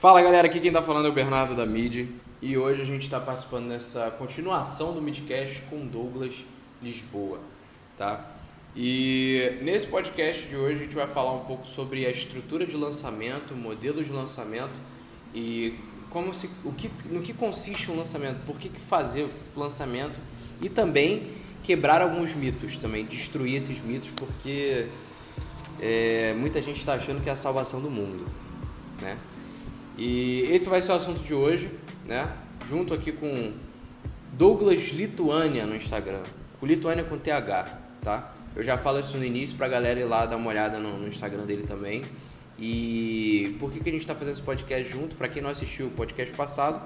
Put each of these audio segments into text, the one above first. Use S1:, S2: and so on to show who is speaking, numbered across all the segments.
S1: Fala galera, aqui quem tá falando é o Bernardo da Mid e hoje a gente está participando dessa continuação do Midcast com Douglas Lisboa, tá? E nesse podcast de hoje a gente vai falar um pouco sobre a estrutura de lançamento, modelos de lançamento e como se, o que, no que consiste um lançamento, por que, que fazer o lançamento e também quebrar alguns mitos também, destruir esses mitos porque é, muita gente está achando que é a salvação do mundo, né? E esse vai ser o assunto de hoje, né? Junto aqui com Douglas Lituânia no Instagram, com Lituânia com TH, tá? Eu já falo isso no início pra galera ir lá dar uma olhada no, no Instagram dele também. E por que, que a gente está fazendo esse podcast junto? Para quem não assistiu o podcast passado,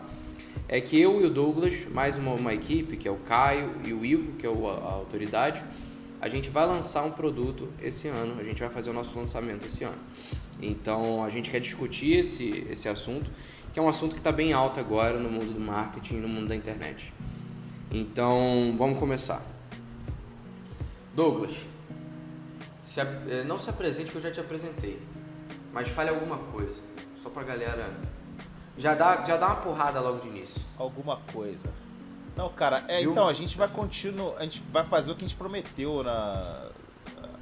S1: é que eu e o Douglas, mais uma, uma equipe, que é o Caio e o Ivo, que é o, a, a autoridade, a gente vai lançar um produto esse ano, a gente vai fazer o nosso lançamento esse ano. Então a gente quer discutir esse, esse assunto, que é um assunto que está bem alto agora no mundo do marketing e no mundo da internet. Então vamos começar. Douglas, se, eh, não se apresente que eu já te apresentei, mas fale alguma coisa, só pra galera. Já dá, já dá uma porrada logo de início.
S2: Alguma coisa. Não, cara, é, então a gente vai continuar, a gente vai fazer o que a gente prometeu na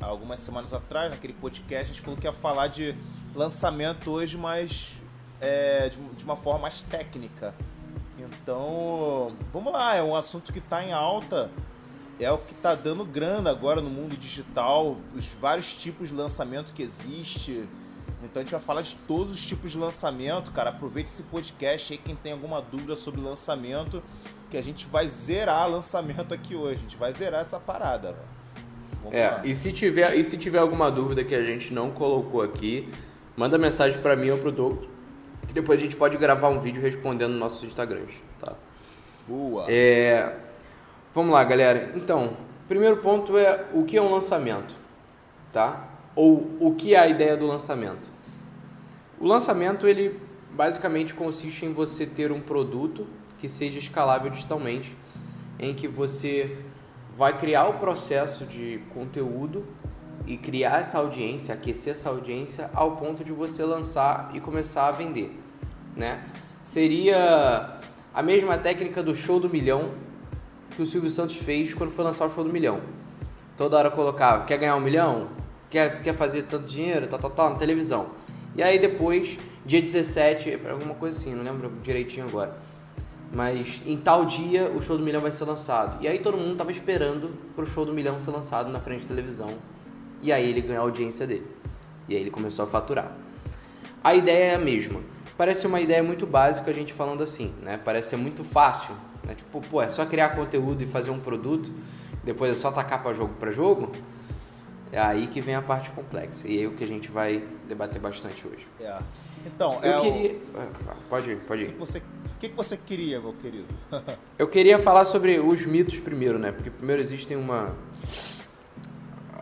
S2: algumas semanas atrás, naquele podcast, a gente falou que ia falar de lançamento hoje, mas é, de, de, uma forma mais técnica. Então, vamos lá, é um assunto que está em alta, é o que está dando grana agora no mundo digital, os vários tipos de lançamento que existe. Então a gente vai falar de todos os tipos de lançamento, cara. Aproveite esse podcast aí, quem tem alguma dúvida sobre lançamento que a gente vai zerar lançamento aqui hoje. A gente vai zerar essa parada,
S1: velho. É, e se, tiver, e se tiver alguma dúvida que a gente não colocou aqui, manda mensagem para mim ou pro Douglas, que depois a gente pode gravar um vídeo respondendo nos nossos Instagrams, tá?
S2: Boa!
S1: É, vamos lá, galera. Então, primeiro ponto é o que é um lançamento, tá? Ou o que é a ideia do lançamento. O lançamento, ele basicamente consiste em você ter um produto que seja escalável digitalmente, em que você vai criar o processo de conteúdo e criar essa audiência, aquecer essa audiência ao ponto de você lançar e começar a vender, né? Seria a mesma técnica do show do milhão que o Silvio Santos fez quando foi lançar o show do milhão. Toda hora colocava, quer ganhar um milhão? Quer, quer fazer tanto dinheiro? Tá, tá, tá, na televisão. E aí depois, dia 17, alguma coisa assim, não lembro direitinho agora mas em tal dia o show do milhão vai ser lançado. E aí todo mundo tava esperando pro show do milhão ser lançado na frente da televisão. E aí ele ganhou a audiência dele. E aí ele começou a faturar. A ideia é a mesma. Parece uma ideia muito básica a gente falando assim, né? Parece ser muito fácil, né? Tipo, pô, é só criar conteúdo e fazer um produto, depois é só tacar para jogo para jogo. É aí que vem a parte complexa. E é o que a gente vai debater bastante hoje.
S2: É. Então,
S1: eu
S2: é
S1: queria.
S2: O...
S1: Ah, pode ir, pode ir.
S2: O que você, o que você queria, meu querido?
S1: eu queria falar sobre os mitos primeiro, né? Porque primeiro existem uma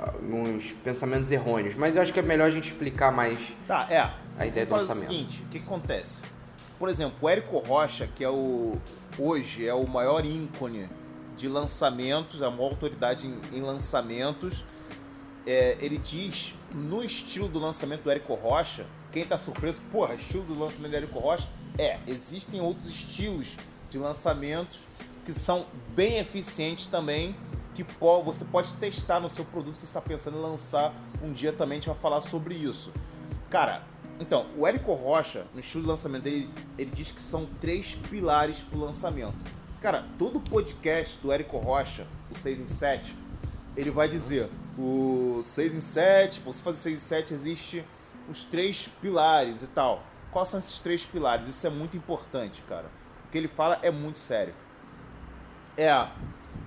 S1: alguns pensamentos errôneos, mas eu acho que é melhor a gente explicar mais
S2: tá, é.
S1: a ideia do lançamento.
S2: o seguinte, o que acontece? Por exemplo, o Érico Rocha, que é o hoje é o maior ícone de lançamentos, a maior autoridade em, em lançamentos, é, ele diz no estilo do lançamento do Érico Rocha, quem tá surpreso, porra, estilo do lançamento do Érico Rocha, é, existem outros estilos de lançamentos que são bem eficientes também, que você pode testar no seu produto se está pensando em lançar um dia também, a gente vai falar sobre isso. Cara, então, o Érico Rocha, no estilo de lançamento dele, ele diz que são três pilares para o lançamento. Cara, todo podcast do Érico Rocha, o 6 em 7, ele vai dizer o 6 em 7, para você fazer 6 em 7 existe os três pilares e tal. Quais são esses três pilares? Isso é muito importante, cara. O que ele fala é muito sério. É,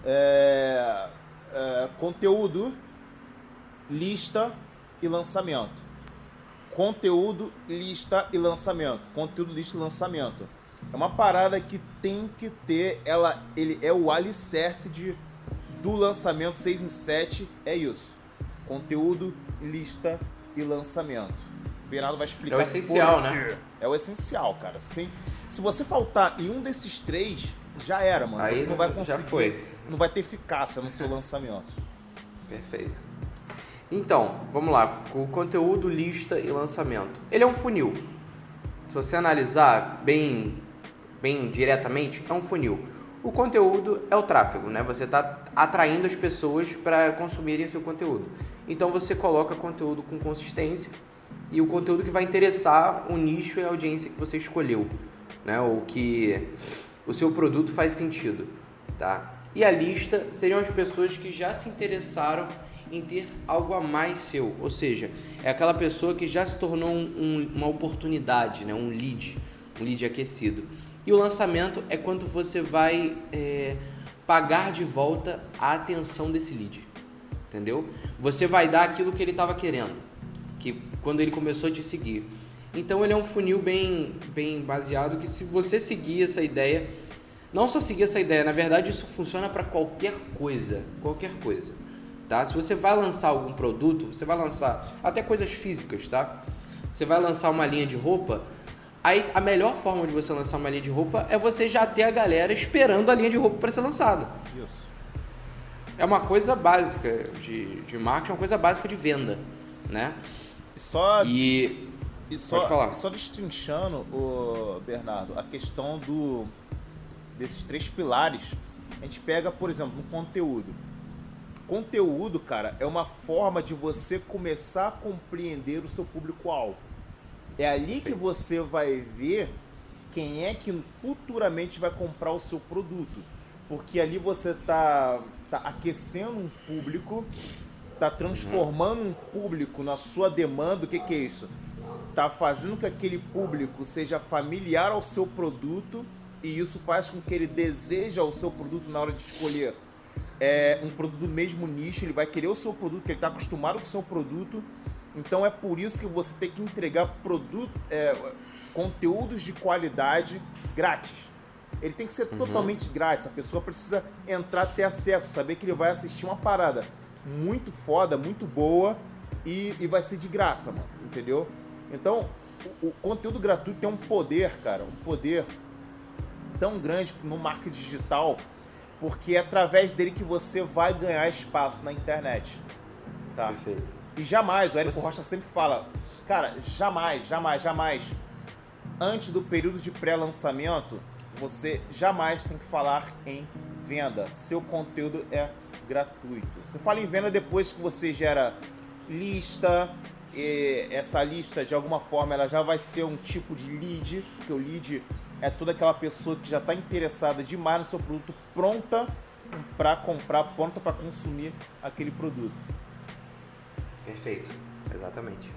S2: é, é conteúdo, lista e lançamento. Conteúdo, lista e lançamento. Conteúdo, lista e lançamento. É uma parada que tem que ter, ela, ele é o alicerce de, do lançamento 6 em 7, é isso. Conteúdo, lista e lançamento. Bernardo vai explicar.
S1: É o essencial, né?
S2: É o essencial, cara. Se, se você faltar em um desses três, já era, mano. Aí você não vai conseguir. Não vai ter eficácia no seu lançamento.
S1: Perfeito. Então, vamos lá. O conteúdo, lista e lançamento. Ele é um funil. se você analisar bem, bem diretamente, é um funil. O conteúdo é o tráfego, né? Você está atraindo as pessoas para consumirem seu conteúdo. Então você coloca conteúdo com consistência e o conteúdo que vai interessar o nicho e a audiência que você escolheu, né? O que o seu produto faz sentido, tá? E a lista seriam as pessoas que já se interessaram em ter algo a mais seu, ou seja, é aquela pessoa que já se tornou um, um, uma oportunidade, né? um lead, um lead aquecido. E o lançamento é quando você vai é, pagar de volta a atenção desse lead, entendeu? Você vai dar aquilo que ele estava querendo, que quando ele começou a te seguir. Então ele é um funil bem, bem baseado que se você seguir essa ideia, não só seguir essa ideia, na verdade isso funciona para qualquer coisa, qualquer coisa. Tá? Se você vai lançar algum produto, você vai lançar até coisas físicas, tá? Você vai lançar uma linha de roupa, aí a melhor forma de você lançar uma linha de roupa é você já ter a galera esperando a linha de roupa para ser lançada. Isso. É uma coisa básica de, de marketing, é uma coisa básica de venda, né?
S2: Só
S1: e,
S2: e só, só destrinchando, o Bernardo, a questão do desses três pilares, a gente pega, por exemplo, no conteúdo Conteúdo, cara, é uma forma de você começar a compreender o seu público-alvo. É ali que você vai ver quem é que futuramente vai comprar o seu produto. Porque ali você tá, tá aquecendo um público, tá transformando um público na sua demanda. O que, que é isso? Tá fazendo com que aquele público seja familiar ao seu produto e isso faz com que ele deseje o seu produto na hora de escolher é um produto do mesmo nicho, ele vai querer o seu produto, porque ele está acostumado com o seu produto. Então é por isso que você tem que entregar produto, é, conteúdos de qualidade grátis. Ele tem que ser uhum. totalmente grátis. A pessoa precisa entrar, ter acesso, saber que ele vai assistir uma parada muito foda, muito boa e, e vai ser de graça, mano. Entendeu? Então, o, o conteúdo gratuito tem um poder, cara, um poder tão grande no marketing digital porque é através dele que você vai ganhar espaço na internet. Tá?
S1: Perfeito.
S2: E jamais, o Érico você... Rocha sempre fala, cara, jamais, jamais, jamais, antes do período de pré-lançamento, você jamais tem que falar em venda. Seu conteúdo é gratuito. Você fala em venda depois que você gera lista, essa lista de alguma forma ela já vai ser um tipo de lead, porque o lead é toda aquela pessoa que já está interessada demais no seu produto, pronta para comprar, pronta para consumir aquele produto.
S1: Perfeito, exatamente.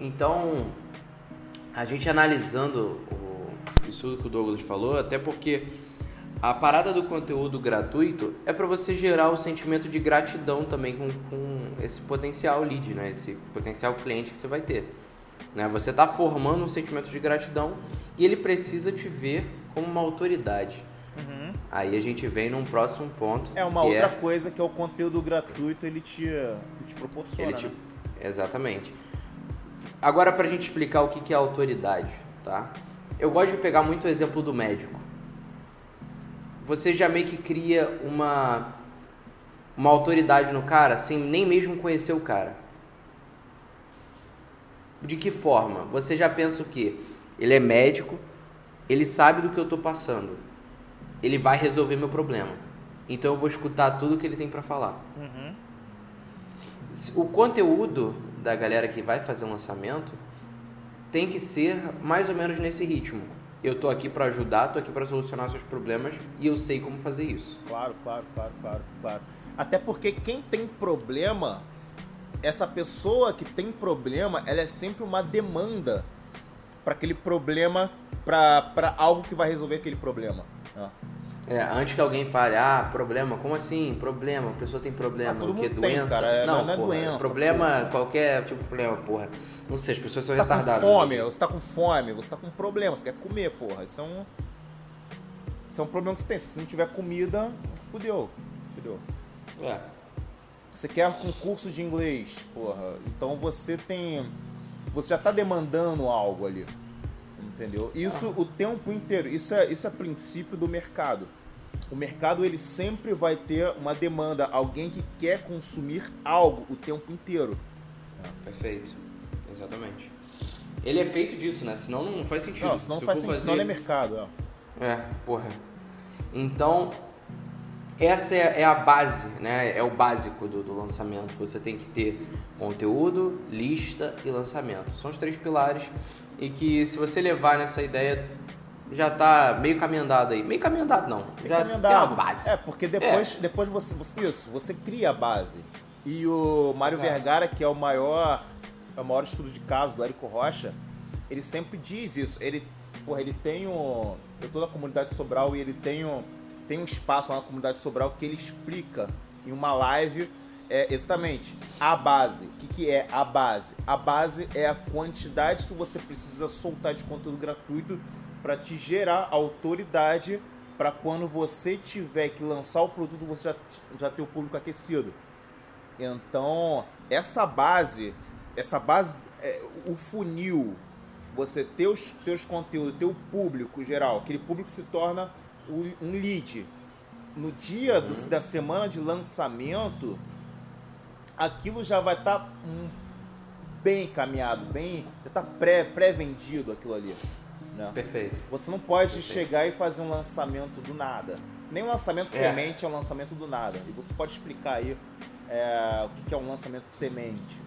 S1: Então, a gente analisando o, isso que o Douglas falou, até porque a parada do conteúdo gratuito é para você gerar o sentimento de gratidão também com, com esse potencial lead, né? esse potencial cliente que você vai ter. Né? Você está formando um sentimento de gratidão e ele precisa te ver como uma autoridade. Uhum. Aí a gente vem num próximo ponto.
S2: É uma outra é... coisa que é o conteúdo gratuito, ele te, ele te proporciona. Ele te... Né?
S1: Exatamente. Agora, para a gente explicar o que é autoridade, tá? Eu gosto de pegar muito o exemplo do médico. Você já meio que cria uma, uma autoridade no cara sem nem mesmo conhecer o cara. De que forma? Você já pensa o quê? Ele é médico, ele sabe do que eu estou passando. Ele vai resolver meu problema. Então eu vou escutar tudo que ele tem para falar. Uhum. O conteúdo da galera que vai fazer um lançamento tem que ser mais ou menos nesse ritmo. Eu tô aqui para ajudar, tô aqui para solucionar seus problemas e eu sei como fazer isso.
S2: Claro, claro, claro, claro, claro. Até porque quem tem problema essa pessoa que tem problema, ela é sempre uma demanda para aquele problema, para algo que vai resolver aquele problema.
S1: Né? É, antes que alguém fale, ah, problema, como assim? Problema, a pessoa tem problema, ah, o que? Doença?
S2: cara, é, não, não, é porra, doença.
S1: Problema, porra. qualquer tipo de problema, porra. Não sei, as pessoas são você retardadas.
S2: Tá com fome, você tá com fome, você tá com problema, você quer comer, porra. Isso é um. Isso é um problema que você tem. Se você não tiver comida, fudeu. Entendeu? É. Você quer um curso de inglês, porra. Então você tem. Você já está demandando algo ali. Entendeu? Isso o tempo inteiro. Isso é, isso é princípio do mercado. O mercado ele sempre vai ter uma demanda, alguém que quer consumir algo o tempo inteiro.
S1: perfeito. Exatamente. Ele é feito disso, né? Senão não faz sentido.
S2: Não, senão não
S1: Se
S2: faz sentido,
S1: fazer-
S2: senão não é mercado. ó.
S1: É, porra. Então, essa é, é a base, né? É o básico do, do lançamento. Você tem que ter conteúdo, lista e lançamento. São os três pilares e que se você levar nessa ideia já tá meio caminho andado aí. Meio caminho andado não.
S2: Tem
S1: já
S2: caminho
S1: tem uma base.
S2: É, porque depois, depois você, você. Isso, você cria a base. E o Mário
S1: Exato.
S2: Vergara, que é o maior. É o maior estudo de caso do Érico Rocha, ele sempre diz isso. Ele, porra, ele tem um. Eu tô na comunidade Sobral e ele tem um, tem um espaço na comunidade Sobral que ele explica em uma live é, exatamente a base. O que, que é a base? A base é a quantidade que você precisa soltar de conteúdo gratuito para te gerar autoridade para quando você tiver que lançar o produto você já, já ter o público aquecido. Então, essa base, essa base, é, o funil, você ter os teus conteúdos, ter o público geral, aquele público se torna um lead. No dia do- da semana de lançamento, aquilo já vai estar bem encaminhado, bem, já está pré, pré-vendido aquilo ali. Né?
S1: Perfeito.
S2: Você não pode
S1: Perfeito.
S2: chegar e fazer um lançamento do nada. Nem um lançamento
S1: É.
S2: semente é um lançamento do nada. E você pode explicar aí é, o que é um lançamento semente.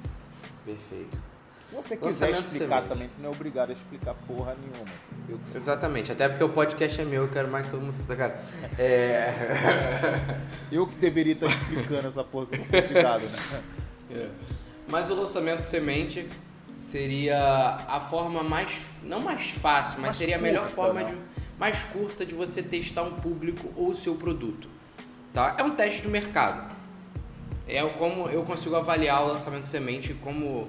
S1: Perfeito.
S2: Se você quiser
S1: Lançamento
S2: explicar
S1: semente.
S2: também, tu não é obrigado a explicar porra nenhuma. Eu.
S1: Exatamente. Até porque o podcast é meu, eu quero mais que todo mundo se cara. É.
S2: Eu que deveria estar explicando essa porra que eu sou convidado, né?
S1: É. Mas o lançamento semente seria a forma mais. não mais fácil, mas
S2: Mais
S1: seria a melhor
S2: curta,
S1: forma
S2: né?
S1: de. mais curta de você testar um público ou o seu produto. Tá? É um teste de mercado. É como eu consigo avaliar o lançamento semente como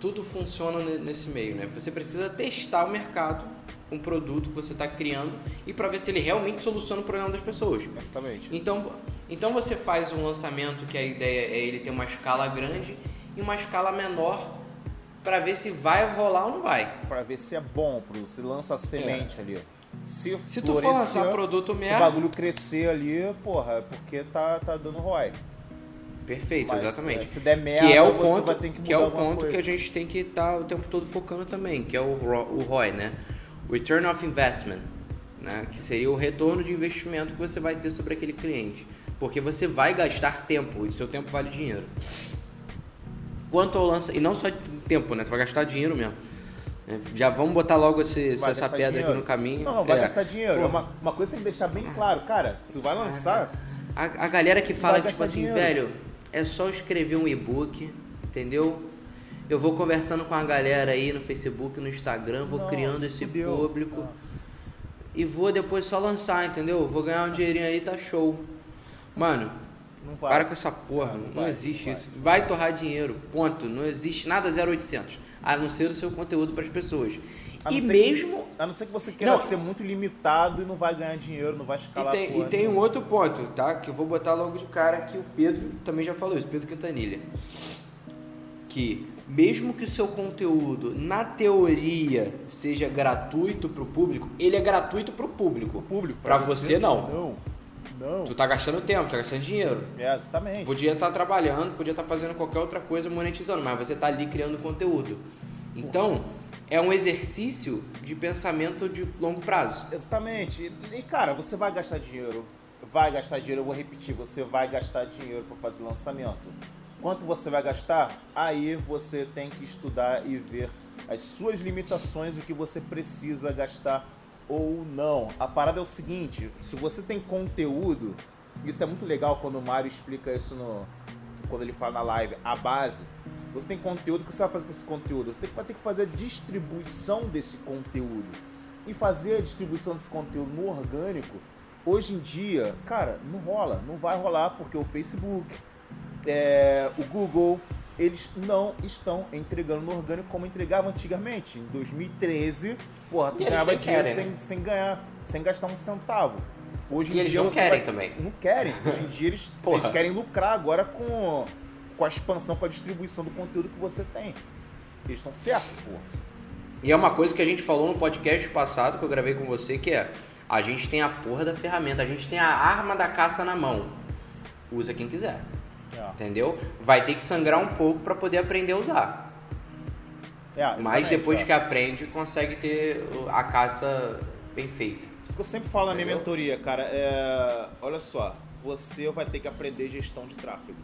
S1: tudo funciona ne- nesse meio, né? Você precisa testar o mercado, um produto que você está criando e para ver se ele realmente soluciona o problema das pessoas.
S2: Honestamente.
S1: Então, então você faz um lançamento que a ideia é ele ter uma escala grande e uma escala menor para ver se vai rolar ou não vai.
S2: Pra ver se é bom, pro, se lança a semente ali. Se,
S1: É. Se tu for lançar produto
S2: se o
S1: merda,
S2: bagulho crescer ali, porra, é porque tá, tá dando ROI.
S1: Perfeito,
S2: Mas,
S1: exatamente.
S2: é, se der merda,
S1: que é o ponto,
S2: vai ter que
S1: que é o ponto que
S2: coisa.
S1: a gente tem que estar o tempo todo focando também, que é o, o ROI, né? Return of Investment, né? Que seria o retorno de investimento que você vai ter sobre aquele cliente, porque você vai gastar tempo e seu tempo vale dinheiro. Quanto ao lança e não só tempo, né? Tu vai gastar dinheiro mesmo. É, Já vamos botar logo esse- essa pedra
S2: dinheiro.
S1: aqui no caminho.
S2: Não, não, vai
S1: É.
S2: gastar dinheiro.
S1: Porra.
S2: Uma, uma coisa tem que deixar bem claro, cara, tu vai lançar.
S1: A, a galera que fala, tipo assim,
S2: dinheiro.
S1: velho, é só escrever um e-book, entendeu? Eu vou conversando com a galera aí no Facebook, no Instagram, vou
S2: Não,
S1: criando
S2: se
S1: esse
S2: fudeu.
S1: público e vou depois só lançar, entendeu? Vou ganhar um dinheirinho aí, tá show. Mano,
S2: Não vai.
S1: para com essa porra,
S2: Não
S1: não,
S2: vai,
S1: existe
S2: não
S1: isso. Vai torrar dinheiro, ponto. Não existe nada 0800, a não ser o seu conteúdo para as pessoas.
S2: A não
S1: E
S2: ser
S1: mesmo
S2: Que, a não ser que você queira
S1: Não.
S2: ser muito limitado e não vai ganhar dinheiro, não vai
S1: E
S2: escalar
S1: tem,
S2: porra
S1: e tem um outro ponto, tá? Que eu vou botar logo de cara que o Pedro também já falou isso, Pedro Quintanilha. Que mesmo que o seu conteúdo, na teoria, seja gratuito pro público, ele é gratuito pro público.
S2: O público.
S1: Pra você, não.
S2: Não. Não.
S1: Tu tá gastando tempo, tá gastando dinheiro.
S2: É, exatamente.
S1: Podia estar trabalhando, podia estar fazendo qualquer outra coisa monetizando, mas você tá ali criando conteúdo. Então, é um exercício de pensamento de longo prazo.
S2: Exatamente. E, cara, você vai gastar dinheiro. Vai gastar dinheiro, eu vou repetir, você vai gastar dinheiro para fazer lançamento. Quanto você vai gastar? Aí você tem que estudar e ver as suas limitações, o que você precisa gastar ou não. A parada é o seguinte, se você tem conteúdo, isso é muito legal quando o Mário explica isso no quando ele fala na live, a base. Você tem conteúdo, o que você vai fazer com esse conteúdo? Você tem que- vai ter que fazer a distribuição desse conteúdo. E fazer a distribuição desse conteúdo no orgânico, hoje em dia, cara, não rola. Não vai rolar porque o Facebook, é, o Google, eles não estão entregando no orgânico como entregavam antigamente. Em 2013, porra, tu
S1: E eles
S2: ganhava dinheiro
S1: querem,
S2: sem,
S1: né?
S2: sem ganhar, sem gastar um centavo. Hoje
S1: E
S2: em
S1: eles
S2: dia
S1: não
S2: você
S1: querem
S2: vai-
S1: também.
S2: Não querem. Hoje em dia eles, eles querem lucrar agora com, com a expansão, com a distribuição do conteúdo que você tem. Eles estão certos, porra.
S1: E é uma coisa que a gente falou no podcast passado que eu gravei com você, que é a gente tem a porra da ferramenta, a gente tem a arma da caça na mão. Usa quem quiser. Entendeu? Vai ter que sangrar um pouco pra poder aprender a usar.
S2: É,
S1: Mas depois
S2: ó.
S1: que aprende, consegue ter a caça bem feita.
S2: Isso que eu sempre falo na minha
S1: Entendeu?
S2: mentoria, cara, é. Olha só, você vai ter que aprender gestão de tráfego.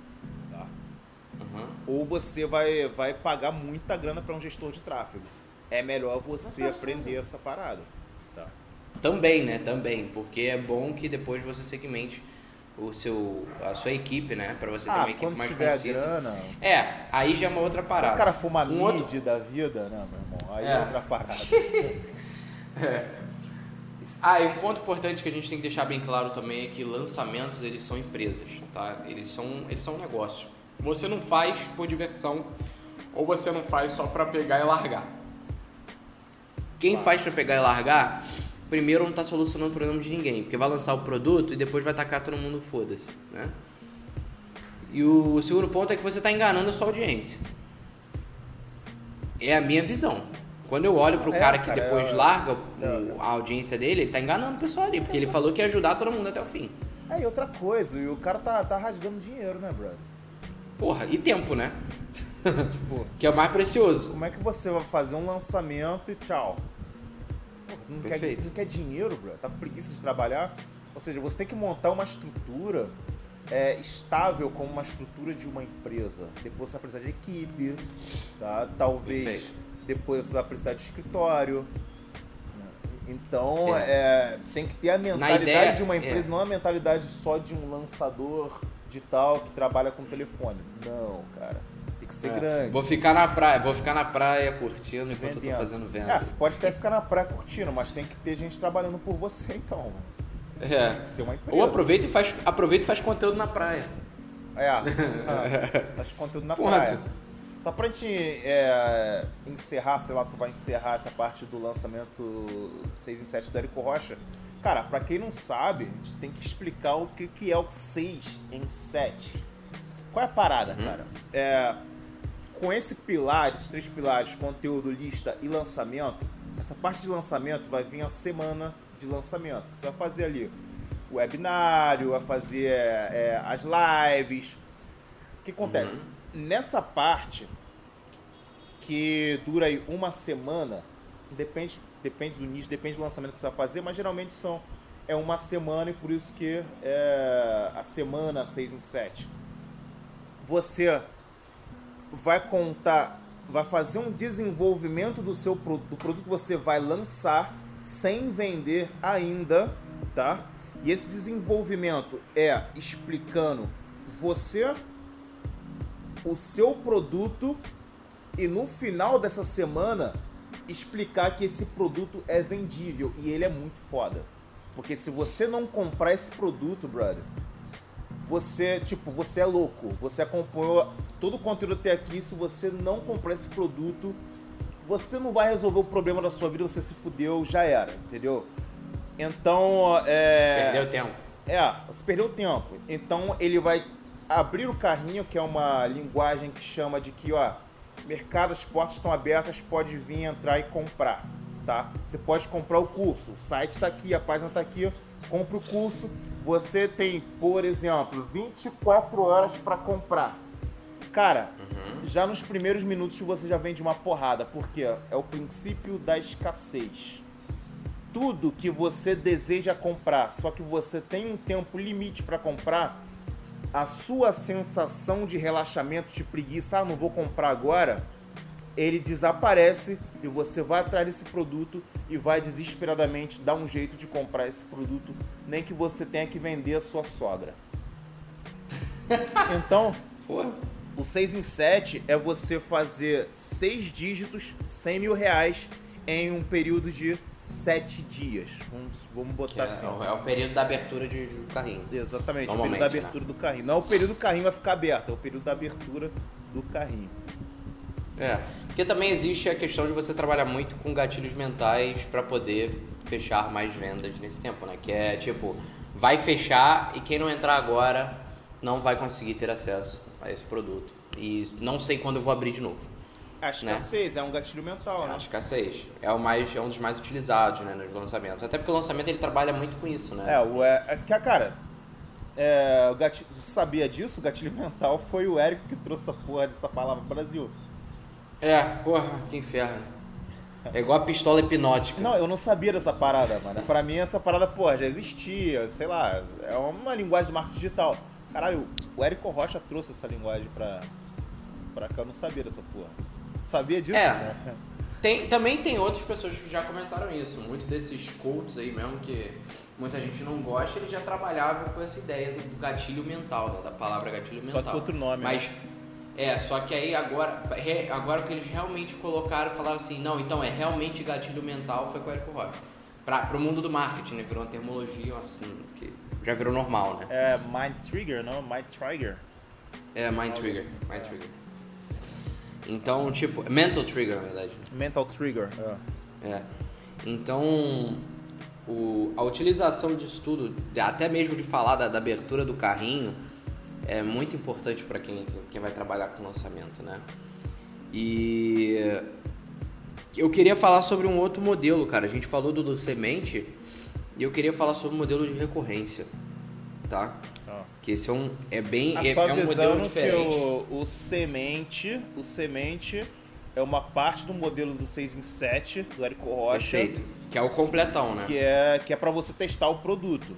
S1: Uhum.
S2: Ou você vai, vai pagar muita grana para um gestor de tráfego. É melhor você aprender essa parada. Tá?
S1: Também, né? Também, porque é bom que depois você segmente o seu, a sua equipe, né? Pra você ter
S2: Ah,
S1: uma equipe mais
S2: tiver
S1: concisa.
S2: grana.
S1: É, aí já é uma outra
S2: Se
S1: parada.
S2: o cara for uma
S1: Um
S2: mid
S1: outro-
S2: da vida, né, meu irmão? Aí é,
S1: É.
S2: outra parada.
S1: Ah, e um ponto importante que a gente tem que deixar bem claro também é que lançamentos eles são empresas, tá? Eles são, eles são um negócio. Você não faz por diversão ou você não faz só pra pegar e largar. Quem faz pra pegar e largar, primeiro não tá solucionando o problema de ninguém, porque vai lançar o produto e depois vai tacar todo mundo foda-se, né? E o segundo ponto é que você tá enganando a sua audiência. É a minha visão. Quando eu olho pro
S2: É,
S1: cara que
S2: cara,
S1: depois
S2: é-
S1: larga
S2: é.
S1: o- a audiência dele, ele tá enganando o pessoal ali, porque ele falou que ia ajudar todo mundo até o fim.
S2: É, e outra coisa, e o cara tá, tá rasgando dinheiro, né, brother?
S1: Porra, e tempo, né?
S2: tipo,
S1: Que é o mais precioso.
S2: como é que você vai fazer um lançamento e tchau? Porra, não, quer, não quer dinheiro, bro? Tá com preguiça de trabalhar? Ou seja, você tem que montar uma estrutura é, estável como uma estrutura de uma empresa. Depois você vai precisar de equipe, tá? Talvez
S1: Perfeito.
S2: depois você vai precisar de escritório. Então,
S1: É.
S2: é, tem que ter a mentalidade
S1: ideia,
S2: de uma
S1: é.
S2: empresa, não a mentalidade só de um lançador de tal que trabalha com telefone. Não, cara. Tem que ser
S1: É,
S2: grande.
S1: Vou ficar na praia, vou ficar na praia curtindo enquanto eu tô
S2: vendendo.
S1: fazendo venda.
S2: É, você pode até ficar na praia curtindo, mas tem que ter gente trabalhando por você, então.
S1: É.
S2: Tem que ser uma empresa.
S1: Ou aproveita e faz, aproveita e faz conteúdo na praia.
S2: É, ah, faz conteúdo na
S1: Ponto.
S2: praia. Só pra gente é, encerrar, sei lá, você vai encerrar essa parte do lançamento 6 em 7 do Érico Rocha. Cara, pra quem não sabe, a gente tem que explicar o que, que é o 6 em 7. Qual é a parada, cara? É, com esse pilar, esses três pilares, conteúdo, lista e lançamento, essa parte de lançamento vai vir a semana de lançamento. Você vai fazer ali o webinário, vai fazer é, as lives. O que acontece? Nessa parte, que dura aí uma semana, depende, depende do nicho, depende do lançamento que você vai fazer, mas geralmente são é uma semana e por isso que é a semana 6 em 7. Você vai contar, vai fazer um desenvolvimento do seu do produto que você vai lançar sem vender ainda, tá? E esse desenvolvimento é explicando você o seu produto e no final dessa semana explicar que esse produto é vendível e ele é muito foda. Porque se você não comprar esse produto, brother, você, tipo, você é louco. Você acompanhou todo o conteúdo até aqui. Se você não comprar esse produto, você não vai resolver o problema da sua vida. Você se fudeu, já era, entendeu? Então, é.
S1: Perdeu tempo.
S2: É, você perdeu tempo. Então ele vai abrir o carrinho, que é uma linguagem que chama de que, ó, mercado, as portas estão abertas, pode vir entrar e comprar, tá? Você pode comprar o curso, o site está aqui, a página está aqui, compra o curso. Você tem, por exemplo, 24 horas para comprar. Cara, já nos primeiros minutos você já vende uma porrada, porque é o princípio da escassez tudo que você deseja comprar, só que você tem um tempo limite para comprar, a sua sensação de relaxamento, de preguiça, ah, não vou comprar agora, ele desaparece e você vai atrás desse produto e vai desesperadamente dar um jeito de comprar esse produto, nem que você tenha que vender a sua sogra. Então,
S1: Porra.
S2: o 6 em 7 é você fazer 6 dígitos, 100 mil reais, em um período de 7 dias. Vamos, vamos
S1: Que
S2: botar
S1: é,
S2: assim.
S1: é o período da abertura de, de carrinho.
S2: Exatamente, o período da abertura do carrinho. Não é o período do carrinho vai ficar aberto, é o período da abertura do carrinho.
S1: É. Porque também existe a questão de você trabalhar muito com gatilhos mentais para poder fechar mais vendas nesse tempo, né? Que é tipo, vai fechar e quem não entrar agora não vai conseguir ter acesso a esse produto. E não sei quando eu vou abrir de novo.
S2: A
S1: Né?
S2: escassez é um gatilho mental,
S1: É
S2: né?
S1: a escassez. É, o mais, é um dos mais utilizados né, nos lançamentos. Até porque o lançamento ele trabalha muito com isso, né?
S2: É, o, é, é cara, é, o gatilho, você sabia disso? O gatilho mental foi o Érico que trouxe essa porra dessa palavra pro Brasil.
S1: É, porra, que inferno. É igual a pistola hipnótica.
S2: Não, eu não sabia dessa parada, mano. Pra mim essa parada, pô, já existia, sei lá, é uma linguagem de marketing digital. Caralho, o Érico Rocha trouxe essa linguagem pra, pra cá, eu não sabia dessa porra. Sabia disso?
S1: É.
S2: Né?
S1: Tem, também tem outras pessoas que já comentaram isso. Muitos desses coaches aí mesmo, que muita gente não gosta, eles já trabalhavam com essa ideia do gatilho mental, né? da palavra gatilho mental.
S2: Só que outro nome.
S1: Mas,
S2: né?
S1: é, só que aí agora, agora que eles realmente colocaram, falaram assim, não, então é realmente gatilho mental, foi com o Érico Rocha. Pra, pro mundo do marketing, né? Virou uma termologia, assim, que já virou normal, né?
S2: É Mind Trigger, não? Mind Trigger.
S1: É, Mind Trigger, Mind Trigger. Então, tipo, Mental Trigger, na verdade.
S2: Mental Trigger. É.
S1: É. Então, o, a utilização disso tudo, até mesmo de falar da, da abertura do carrinho, é muito importante para quem, quem vai trabalhar com lançamento, né? E eu queria falar sobre um outro modelo, cara. A gente falou do, do semente e eu queria falar sobre o modelo de recorrência, tá? Que esse é um é bem é, é um modelo diferente.
S2: o, o semente, o semente é uma parte do modelo do 6 em 7 do Érico Rocha,
S1: Perfeito. Que é o completão, né?
S2: que é que é para você testar o produto.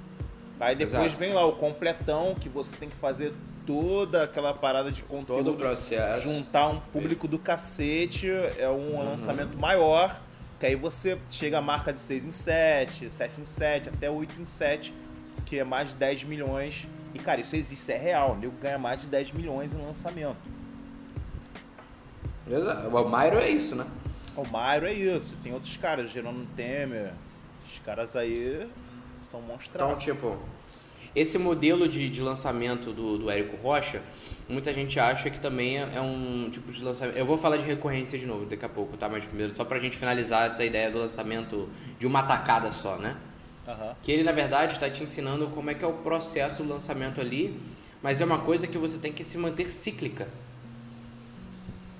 S2: Aí depois
S1: Exato.
S2: vem lá o completão que você tem que fazer toda aquela parada de conteúdo,
S1: Todo o processo.
S2: juntar um público do cacete, é um
S1: Uhum.
S2: lançamento maior, que aí você chega a marca de 6 em 7, 7 em 7, até 8 em 7, que é mais de 10 milhões. E cara, isso existe, é real, o nego ganha mais de 10 milhões em lançamento.
S1: Exato. O Mairo é isso, né?
S2: O Mairo é isso, tem outros caras, Jerônimo Temer, os caras aí são
S1: Então,
S2: monstros.
S1: tipo, esse modelo de, de lançamento do, do Érico Rocha, muita gente acha que também é, é um tipo de lançamento. Eu vou falar de recorrência de novo daqui a pouco, tá? Mas primeiro, só pra gente finalizar essa ideia do lançamento de uma tacada só, né?
S2: Aham.
S1: Que ele, na verdade, está te ensinando como é que é o processo do lançamento ali, mas é uma coisa que você tem que se manter cíclica.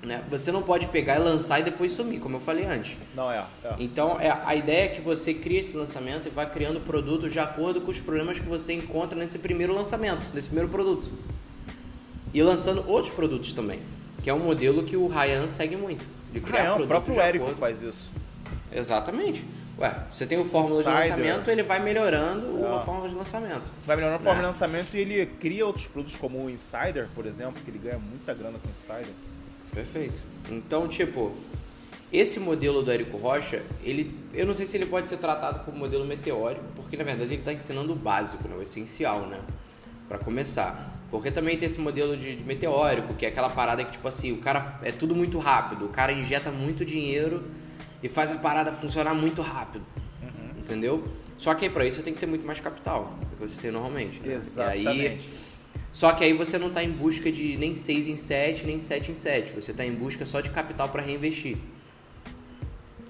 S1: Né? Você não pode pegar e lançar e depois sumir, como eu falei antes.
S2: Não é, é.
S1: Então, é, a ideia é que você crie esse lançamento e vá criando produtos de acordo com os problemas que você encontra nesse primeiro lançamento, nesse primeiro produto. E lançando outros produtos também, que é um modelo que o Ryan segue muito. De criar
S2: Ryan, o próprio Érico
S1: acordo-
S2: faz isso.
S1: Exatamente. Ué, você tem o fórmula de
S2: Cider.
S1: lançamento, ele vai melhorando
S2: É.
S1: a fórmula de lançamento.
S2: Vai melhorando a
S1: Né?
S2: de lançamento e ele cria outros produtos como o Insider, por exemplo, que ele ganha muita grana com o Insider.
S1: Perfeito. Então, tipo, esse modelo do Érico Rocha, ele, eu não sei se ele pode ser tratado como modelo meteórico, porque na verdade ele está ensinando o básico, né, o essencial, né, para começar. Porque também tem esse modelo de, de meteórico, que é aquela parada que tipo assim, o cara é tudo muito rápido, o cara injeta muito dinheiro e faz a parada funcionar muito rápido, entendeu? Só que aí para isso você tem que ter muito mais capital do que você tem normalmente. Né? E aí,
S2: Exatamente.
S1: só que aí você não está em busca de nem 6 em 7, nem 7 em 7. Você está em busca só de capital para reinvestir.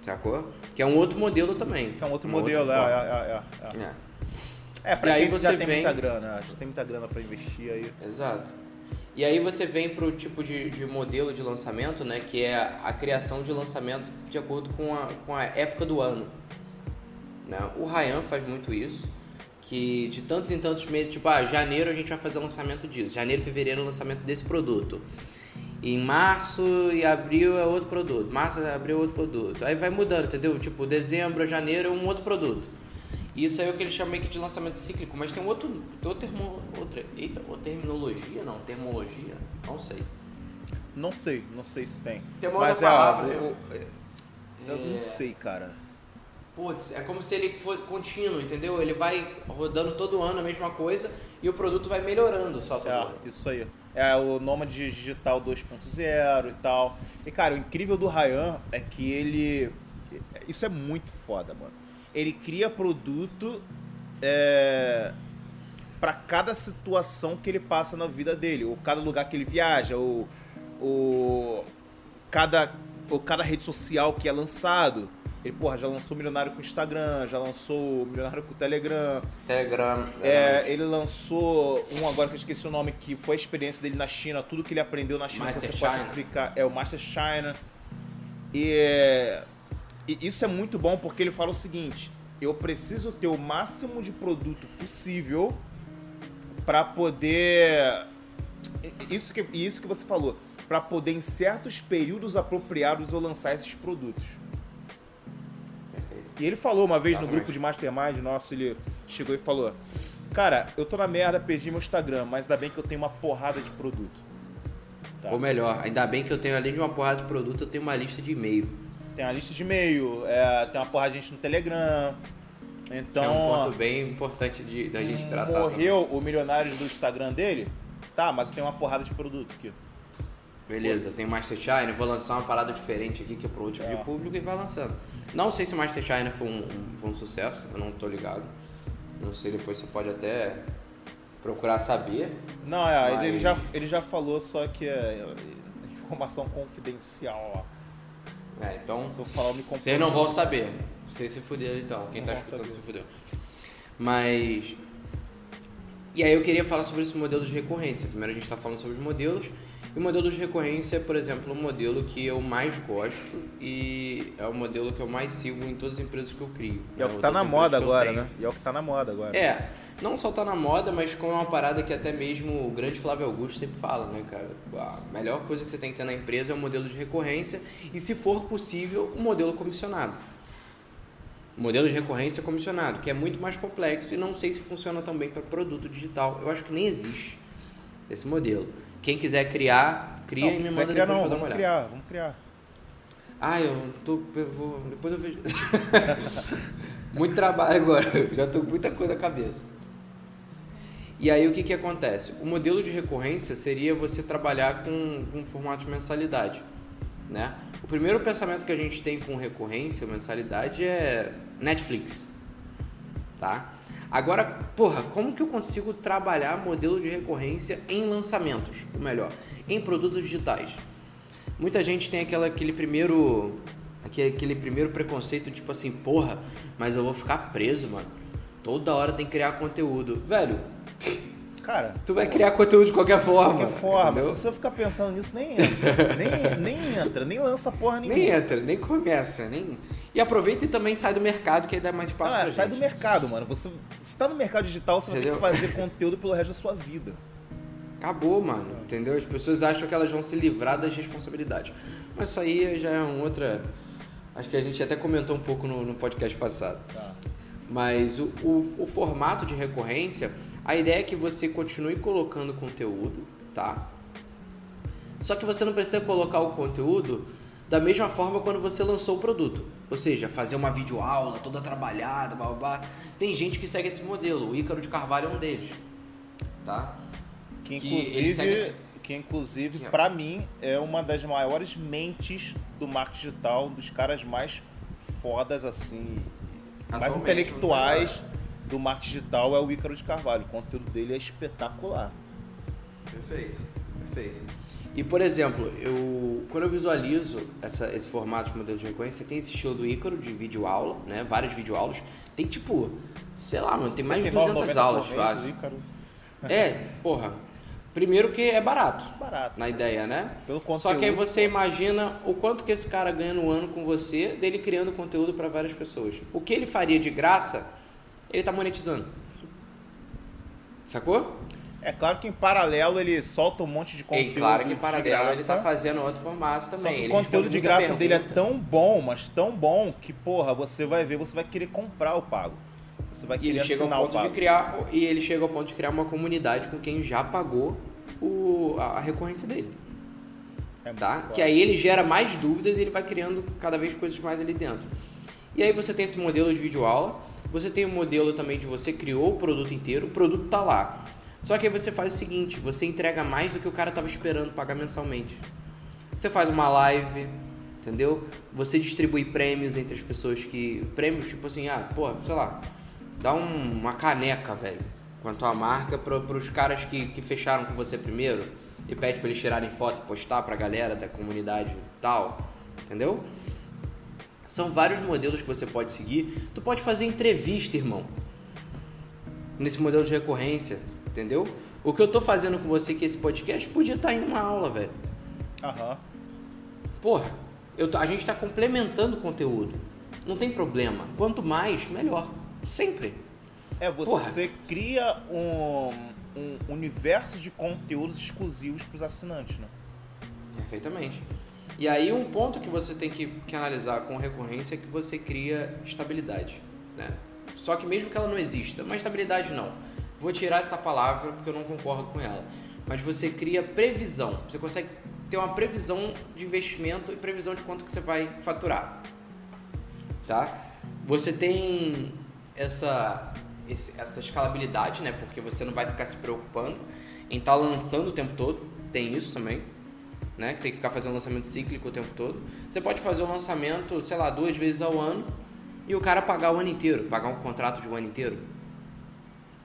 S1: Sacou? Que é um outro modelo também.
S2: Que é um outro modelo, é,
S1: forma.
S2: é, é, é.
S1: É,
S2: É, pra
S1: E aí você
S2: já tem
S1: vem-
S2: muita grana, já tem muita grana pra investir aí.
S1: exato. E aí você vem para o tipo de, de modelo de lançamento, né? Que é a criação de lançamento de acordo com a, com a época do ano. Né? O Ryan faz muito isso. Que de tantos em tantos meses, tipo, ah, janeiro a gente vai fazer o lançamento disso. Janeiro, fevereiro é o lançamento desse produto. Em março e abril é outro produto. Março e abril é outro produto. Aí vai mudando, entendeu? Tipo, dezembro, janeiro é um outro produto. Isso aí é o que meio que de lançamento cíclico, mas tem um outro, tem outro termo, outra, eita, outra terminologia, não, termologia, não sei.
S2: Não sei, não sei se tem.
S1: Tem uma
S2: Mas
S1: outra
S2: é,
S1: palavra,
S2: o-
S1: eu-
S2: o- é, eu não sei, cara.
S1: Putz, é como se ele fosse contínuo, entendeu? Ele vai rodando todo ano a mesma coisa e o produto vai melhorando só todo
S2: É,
S1: ano.
S2: isso aí. É o Nômade Digital 2.0 e tal. E, cara, o incrível do Ryan é que ele... Isso é muito foda, mano. Ele cria produto é, para cada situação que ele passa na vida dele. Ou cada lugar que ele viaja. Ou, ou, cada, ou cada rede social que é lançado. Ele, porra, já lançou Milionário com o Instagram, já lançou Milionário com o Telegram,
S1: Telegram,
S2: é,
S1: exatamente.
S2: ele lançou um agora que eu esqueci o nome, que foi a experiência dele na China, tudo que ele aprendeu na China
S1: Master
S2: você pode
S1: China.
S2: aplicar. É o Master China. E, é, e isso é muito bom porque ele fala o seguinte: eu preciso ter o máximo de produto possível para poder. Isso que, isso que você falou. para poder em certos períodos apropriados eu lançar esses produtos. E ele falou uma vez no
S1: Exatamente.
S2: grupo de Mastermind nosso, ele chegou e falou: Cara, eu tô na merda, perdi meu Instagram, mas ainda bem que eu tenho uma porrada de produto. Tá.
S1: Ou melhor, ainda bem que eu tenho, além de uma porrada de produto, eu tenho uma lista de e-mail.
S2: Tem uma lista de e-mail, é, tem uma porrada de gente no Telegram. Então,
S1: é um ponto bem importante de, da gente tratar.
S2: morreu o milionário do Instagram dele? Tá, mas tenho uma porrada de produto aqui.
S1: também. Beleza, tem Master China, vou lançar uma parada diferente aqui que é pro outro tipo
S2: É.
S1: de público e vai lançando. Não sei se o Master China foi um, um- foi um sucesso, eu não tô ligado. Não sei, depois você pode até procurar saber.
S2: Não, é, ele,
S1: Mas-
S2: ele já, ele já falou, só que é informação confidencial, ó.
S1: É, então
S2: Se eu falar, eu me.
S1: Vocês não vão saber. Vocês se fuderam então. Quem
S2: Não
S1: tá escutando
S2: saber.
S1: se fudeu. Mas. E aí eu queria falar sobre esse modelo de recorrência. Primeiro a gente tá falando sobre os modelos. E o modelo de recorrência é, por exemplo, o modelo que eu mais gosto e é o modelo que eu mais sigo em todas as empresas que eu crio.
S2: E é o
S1: né?
S2: que tá
S1: Todas
S2: na moda agora, né? E é o que tá na moda agora.
S1: É, não só tá na moda, mas como é uma parada que até mesmo o grande Flávio Augusto sempre fala, né, cara? A melhor coisa que você tem que ter na empresa é o modelo de recorrência e, se for possível, o modelo comissionado. O modelo de recorrência comissionado, que é muito mais complexo e não sei se funciona também para produto digital. Eu acho que nem existe esse modelo. Quem quiser criar, cria
S2: Não,
S1: e me manda
S2: criar,
S1: depois
S2: não,
S1: pra dar uma
S2: vamos
S1: olhada.
S2: criar, vamos criar.
S1: Ah, eu tô. Eu vou, depois eu vejo. muito trabalho agora, já tô com muita coisa na cabeça. E aí o que, que acontece? O modelo de recorrência seria você trabalhar com, um formato de mensalidade. Né? O primeiro pensamento que a gente tem com recorrência, mensalidade, é Netflix. Tá? Agora, porra, como que eu consigo trabalhar modelo de recorrência em lançamentos? Ou melhor, em produtos digitais? Muita gente tem aquela, aquele primeiro aquele, aquele primeiro preconceito tipo assim, porra, mas eu vou ficar preso, mano. Toda hora tem que criar conteúdo. Velho,
S2: Cara,
S1: tu vai criar conteúdo de qualquer
S2: de
S1: forma.
S2: qualquer forma,
S1: entendeu?
S2: se você ficar pensando nisso, nem entra. nem, nem entra, nem lança porra nenhuma.
S1: Nem entra, nem começa, nem. E aproveita e também sai do mercado, que aí dá mais espaço
S2: Ah,
S1: pra
S2: sai
S1: gente.
S2: do mercado, mano. Você se tá no mercado digital, você
S1: Entendeu?
S2: vai ter que fazer conteúdo pelo resto da sua vida.
S1: Acabou, mano, entendeu? As pessoas acham que elas vão se livrar das responsabilidades. Mas isso aí já é uma outra. Acho que a gente até comentou um pouco no, no podcast passado.
S2: Tá.
S1: Mas o, o, o formato de recorrência, a ideia é que você continue colocando conteúdo, tá? Só que você não precisa colocar o conteúdo da mesma forma quando você lançou o produto. Ou seja, fazer uma videoaula toda trabalhada, blá, blá, blá. Tem gente que segue esse modelo. O Ícaro de Carvalho é um deles, tá?
S2: Que
S1: Que
S2: inclusive,
S1: esse-
S2: que inclusive
S1: Que é-
S2: pra mim é uma das maiores mentes do marketing digital, dos caras mais fodas assim, mais intelectuais do marketing digital é o Ícaro de Carvalho. O conteúdo dele é espetacular.
S1: Perfeito, perfeito. E por exemplo, eu quando eu visualizo essa, esse formato de modelo de recorrência, tem esse estilo do Ícaro de videoaula, né? Várias videoaulas. Tem tipo, sei lá, mano, tem mais de 200
S2: R$79,90
S1: aulas fácil. É, porra. Primeiro que é barato,
S2: barato.
S1: na ideia, né?
S2: Pelo conteúdo.
S1: Só que aí você imagina o quanto que esse cara ganha no ano com você, dele criando conteúdo para várias pessoas. O que ele faria de graça, ele tá monetizando. Sacou?
S2: É claro que em paralelo ele solta um monte de conteúdo.
S1: claro que
S2: de
S1: paralelo ele tá fazendo outro formato
S2: Só
S1: também.
S2: que o conteúdo de graça dele é
S1: pergunta.
S2: tão bom, mas tão bom, que, porra, você vai ver, você vai querer comprar o pago. Você vai
S1: E
S2: querer
S1: ele chega ao ponto de criar e ele chega ao ponto de criar uma comunidade com quem já pagou o, a, a recorrência dele,
S2: É
S1: tá? Que aí ele gera mais dúvidas e ele vai criando cada vez coisas mais ali dentro. E aí você tem esse modelo de videoaula, você tem o modelo também de você criou o produto inteiro, o produto tá lá. Só que aí você faz o seguinte, você entrega mais do que o cara tava esperando pagar mensalmente. Você faz uma live, entendeu? Você distribui prêmios entre as pessoas que. Prêmios tipo assim, ah, pô, sei lá, dá um- uma caneca, velho, com a tua marca pro, pros caras que, que fecharam com você primeiro e pede pra eles tirarem foto e postar pra galera da comunidade e tal, entendeu? São vários modelos que você pode seguir. Tu pode fazer entrevista, irmão. Nesse modelo de recorrência, entendeu? O que eu tô fazendo com você que esse podcast podia estar em uma aula, velho.
S2: Aham.
S1: Porra, eu a gente está complementando o conteúdo. Não tem problema. Quanto mais, melhor. Sempre.
S2: É, você cria um, um universo de conteúdos exclusivos pros assinantes, né?
S1: Perfeitamente. E aí um ponto que você tem que, que analisar com recorrência é que você cria estabilidade, né? Só que mesmo que ela não exista, mas estabilidade não. Vou tirar essa palavra porque eu não concordo com ela. Mas você cria previsão. Você consegue ter uma previsão de investimento e previsão de quanto que você vai faturar. Tá? Você tem essa essa escalabilidade, né? Porque você não vai ficar se preocupando em estar tá lançando o tempo todo. Tem isso também né? Que tem que ficar fazendo lançamento cíclico o tempo todo. Você pode fazer o lançamento, sei lá, duas vezes ao ano e o cara pagar o ano inteiro, pagar um contrato de um ano inteiro.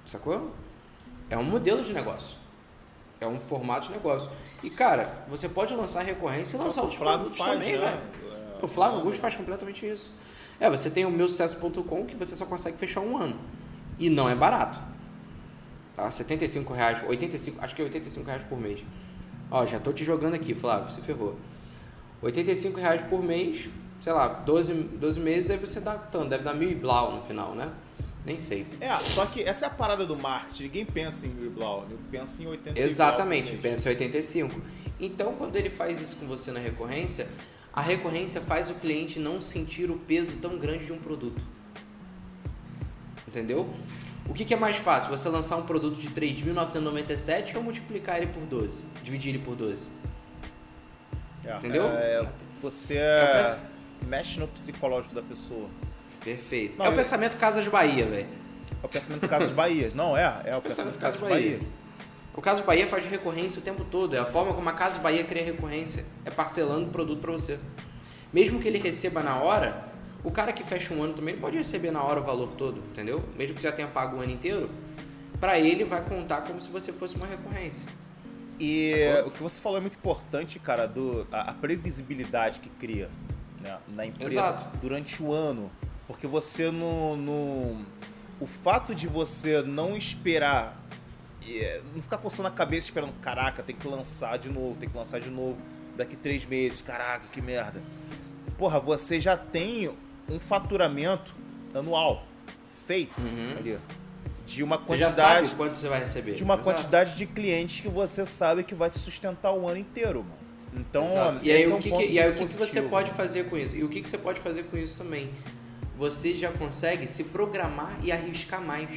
S1: Sacou? É um modelo de negócio. É um formato de negócio. E, cara, você pode lançar recorrência e lançar outros produtos faz, também, né? velho. É, o Flávio Augusto faz completamente isso. É, você tem o meu sucesso.com que você só consegue fechar um ano. E não é barato. Tá? 75 reais, 85, acho que é 85 reais por mês. Ó, já tô te jogando aqui, Flávio, você ferrou. 85 reais por mês, sei lá, 12, 12 meses, aí você dá tanto, deve dar mil e blau no final, né? Nem sei.
S2: É, só que essa é a parada do marketing, ninguém pensa em mil e blau, pensa em 85.
S1: Exatamente, pensa em 85. Então, quando ele faz isso com você na recorrência, a recorrência faz o cliente não sentir o peso tão grande de um produto. Entendeu? O que, que, é mais fácil? Você lançar um produto de 3.997 ou multiplicar ele por 12? Dividir ele por 12?
S2: É, Entendeu? É, você é mexe no psicológico da pessoa.
S1: Perfeito. Não, é o pensamento Casas Bahia, velho.
S2: É o pensamento Casas Bahia. Não, é. É o, o pensamento, pensamento Casas Bahia. Bahia.
S1: O Casas Bahia faz recorrência o tempo todo. É a forma como a Casas Bahia cria recorrência. É parcelando o produto para você. Mesmo que ele receba na hora, o cara que fecha um ano também pode receber na hora o valor todo, entendeu? Mesmo que você já tenha pago o ano inteiro, para ele vai contar como se você fosse uma recorrência.
S2: E Sacou? o que você falou é muito importante, cara, do, a, a previsibilidade que cria né, na empresa Exato. durante o ano. Porque você no, no. O fato de você não esperar. Não ficar coçando a cabeça esperando, caraca, tem que lançar de novo, tem que lançar de novo daqui três meses, caraca, que merda. Porra, você já tem um faturamento anual feito uhum. ali. De uma quantidade. Você já sabe
S1: quanto você vai receber.
S2: De uma Exato. quantidade de clientes que você sabe que vai te sustentar o ano inteiro, mano. Então,
S1: e aí, é um o que, que e aí o que, que você pode fazer com isso? E o que, que você pode fazer com isso também? Você já consegue se programar e arriscar mais.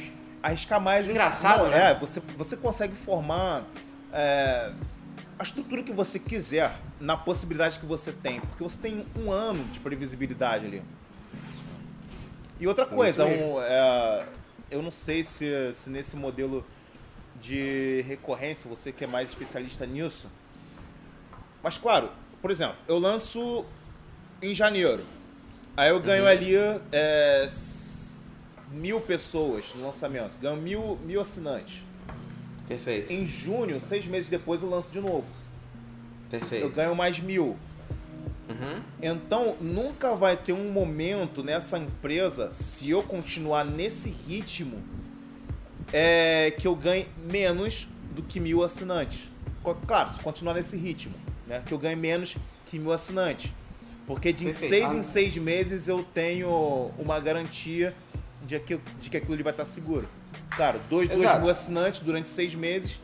S2: Arriscar mais.
S1: Engraçado, não, né?
S2: É, você, você consegue formar é, a estrutura que você quiser na possibilidade que você tem. Porque você tem um ano de previsibilidade ali. E outra coisa, um, é, eu não sei se, se nesse modelo de recorrência, você que é mais especialista nisso. Mas claro, por exemplo, eu lanço em janeiro. Aí eu ganho uhum. ali é, mil pessoas no lançamento, ganho mil, mil assinantes.
S1: Perfeito.
S2: Em junho, seis meses depois, eu lanço de novo.
S1: Perfeito.
S2: Eu ganho mais mil. Uhum. Então, nunca vai ter um momento nessa empresa, se eu continuar nesse ritmo, é, que eu ganhe menos do que mil assinantes. Claro, se continuar nesse ritmo, né? Que eu ganhe menos que mil assinantes. Porque de Perfeito. seis ah. em seis meses eu tenho uma garantia de que, de que aquilo ali vai estar seguro. Claro, dois, dois mil assinantes durante seis meses.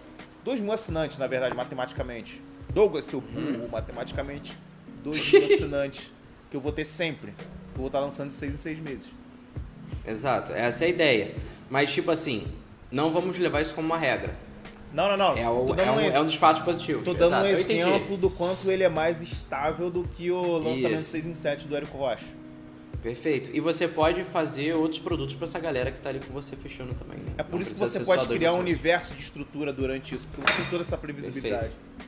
S2: Dois mil assinantes, na verdade, matematicamente. Douglas, seu burro, hum. matematicamente dois mil assinantes que eu vou ter sempre. Que eu vou estar lançando de seis em seis meses.
S1: Exato, essa é a ideia. Mas, tipo assim, não vamos levar isso como uma regra.
S2: Não, não, não.
S1: É, o, é, um, é um dos fatos positivos.
S2: Tô dando Exato. um exemplo do quanto ele é mais estável do que o lançamento isso. 6 em 7 do Érico Rocha.
S1: Perfeito. E você pode fazer outros produtos para essa galera que está ali com você fechando também. Né?
S2: É por não isso que você pode criar um universo de estrutura durante isso, porque você tem toda essa previsibilidade. Perfeito.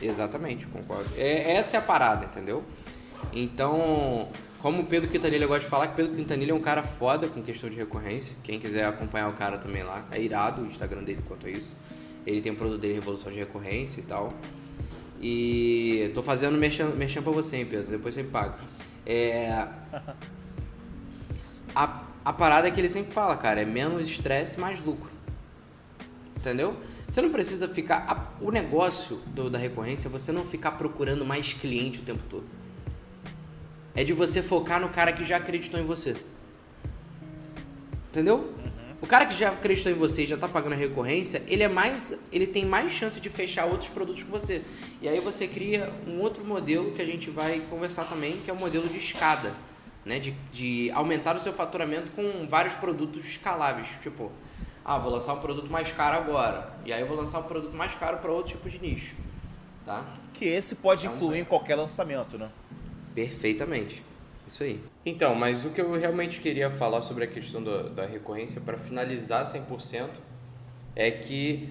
S1: Exatamente, concordo. É, essa é a parada, entendeu? Então, como o Pedro Quintanilha gosta de falar, que Pedro Quintanilha é um cara foda com questão de recorrência. Quem quiser acompanhar o cara também lá, é irado o Instagram dele quanto a isso. Ele tem um produto dele, Revolução de Recorrência e tal. E tô fazendo merchan pra você, hein, Pedro? Depois você me paga. É... A, a parada é que ele sempre fala, cara, é menos estresse, mais lucro. Entendeu? Você não precisa ficar. O negócio do, da recorrência é você não ficar procurando mais cliente o tempo todo. É de você focar no cara que já acreditou em você. Entendeu? Uhum. O cara que já acreditou em você e já está pagando a recorrência, ele é mais, ele tem mais chance de fechar outros produtos com você. E aí você cria um outro modelo que a gente vai conversar também, que é o modelo de escada, né? De, de aumentar o seu faturamento com vários produtos escaláveis, tipo, ah, vou lançar um produto mais caro agora, e aí eu vou lançar um produto mais caro para outro tipo de nicho, tá?
S2: Que esse pode então, incluir em qualquer lançamento, né?
S1: Perfeitamente. Isso aí. Então, mas o que eu realmente queria falar sobre a questão da, da recorrência para finalizar 100% é que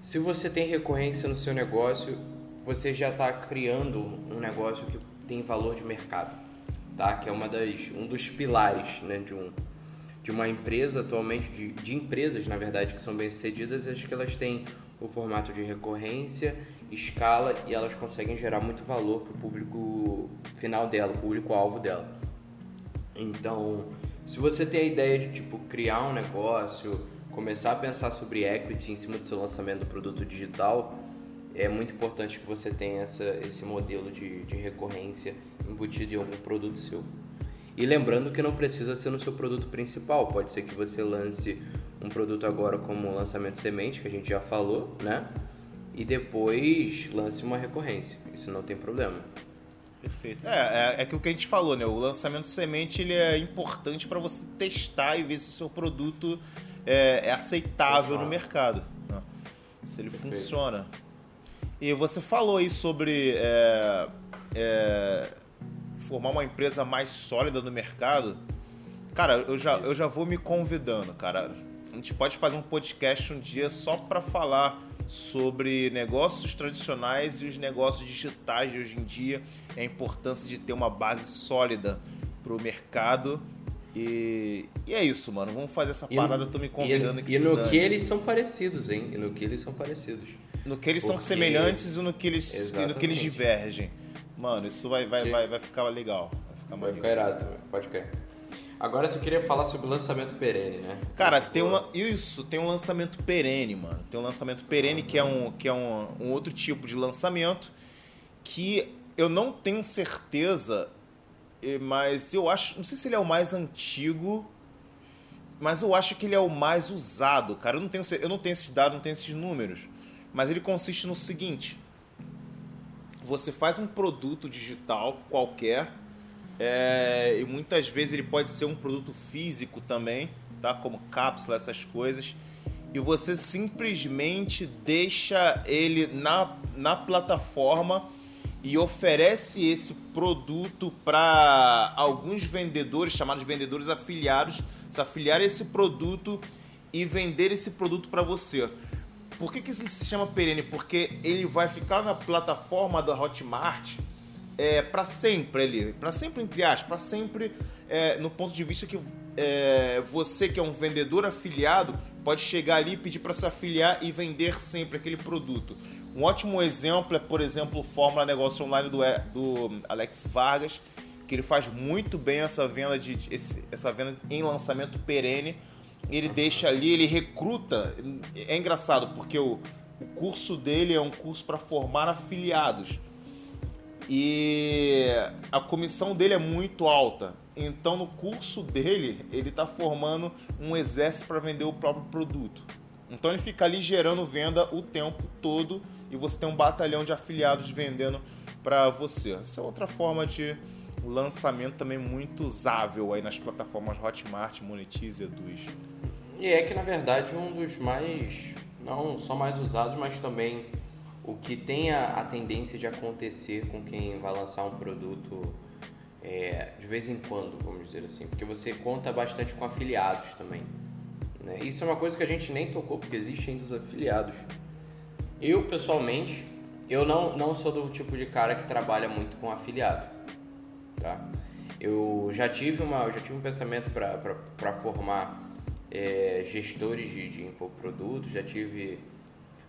S1: se você tem recorrência no seu negócio, você já está criando um negócio que tem valor de mercado, tá? Que é uma das, um dos pilares né, de, um, de uma empresa atualmente, de, de empresas, na verdade, que são bem-sucedidas, acho que elas têm o formato de recorrência escala e elas conseguem gerar muito valor para o público final dela, o público-alvo dela. Então, se você tem a ideia de tipo criar um negócio, começar a pensar sobre equity em cima do seu lançamento do produto digital, é muito importante que você tenha essa, esse modelo de, de recorrência embutido em algum produto seu. E lembrando que não precisa ser no seu produto principal, pode ser que você lance um produto agora como lançamento semente, que a gente já falou, né? e depois lance uma recorrência. Isso não tem problema.
S2: Perfeito. É, é, é aquilo que a gente falou, né? O lançamento semente ele é importante para você testar e ver se o seu produto é, é aceitável no mercado. Né? Se ele Perfeito. funciona. E você falou aí sobre é, é, formar uma empresa mais sólida no mercado. Cara, eu já, eu já vou me convidando, cara. A gente pode fazer um podcast um dia só para falar sobre negócios tradicionais e os negócios digitais de hoje em dia, a importância de ter uma base sólida para o mercado. E, e, é isso, mano. Vamos fazer essa parada. eu tô me convidando
S1: aqui. E, no dane. que eles são parecidos, hein? E no que eles são parecidos.
S2: No que eles Porque... são semelhantes e no que eles, e no que eles divergem. Mano, isso vai, vai, vai, vai ficar legal.
S1: Vai ficar, vai ficar irado também, pode crer. Agora você queria falar sobre o lançamento perene, né?
S2: Cara, tem uma. Isso, tem um lançamento perene, mano. Tem um lançamento perene que é um, que é um, um outro tipo de lançamento que eu não tenho certeza, mas eu acho. Não sei se ele é o mais antigo, mas eu acho que ele é o mais usado, cara. Eu não tenho, eu não tenho esses dados, não tenho esses números. Mas ele consiste no seguinte: você faz um produto digital qualquer é, e muitas vezes ele pode ser um produto físico também, tá? Como cápsula, essas coisas. E você simplesmente deixa ele na, na plataforma e oferece esse produto para alguns vendedores, chamados de vendedores afiliados, se afiliar esse produto e vender esse produto para você. Por que, que isso se chama perene? Porque ele vai ficar na plataforma da Hotmart é, para sempre ali, para sempre entre aspas, para sempre é, no ponto de vista que é, você que é um vendedor afiliado pode chegar ali, pedir para se afiliar e vender sempre aquele produto. Um ótimo exemplo é, por exemplo, o Fórmula Negócio Online do, do Alex Vargas, que ele faz muito bem essa venda de esse, essa venda em lançamento perene. Ele deixa ali, ele recruta. É engraçado porque o, o curso dele é um curso para formar afiliados. E a comissão dele é muito alta. Então, no curso dele, ele está formando um exército para vender o próprio produto. Então, ele fica ali gerando venda o tempo todo e você tem um batalhão de afiliados vendendo para você. Essa é outra forma de lançamento também muito usável aí nas plataformas Hotmart, Monetize Eduz.
S1: E é que, na verdade, um dos mais, não só mais usados, mas também o que tem a, a, tendência de acontecer com quem vai lançar um produto é, de vez em quando, vamos dizer assim, porque você conta bastante com afiliados também. Né? Isso é uma coisa que a gente nem tocou, porque existe ainda os afiliados. Eu, pessoalmente, eu não, não sou do tipo de cara que trabalha muito com afiliado. Tá? Eu já tive, uma, já tive um pensamento para formar é, gestores de, de infoprodutos, já tive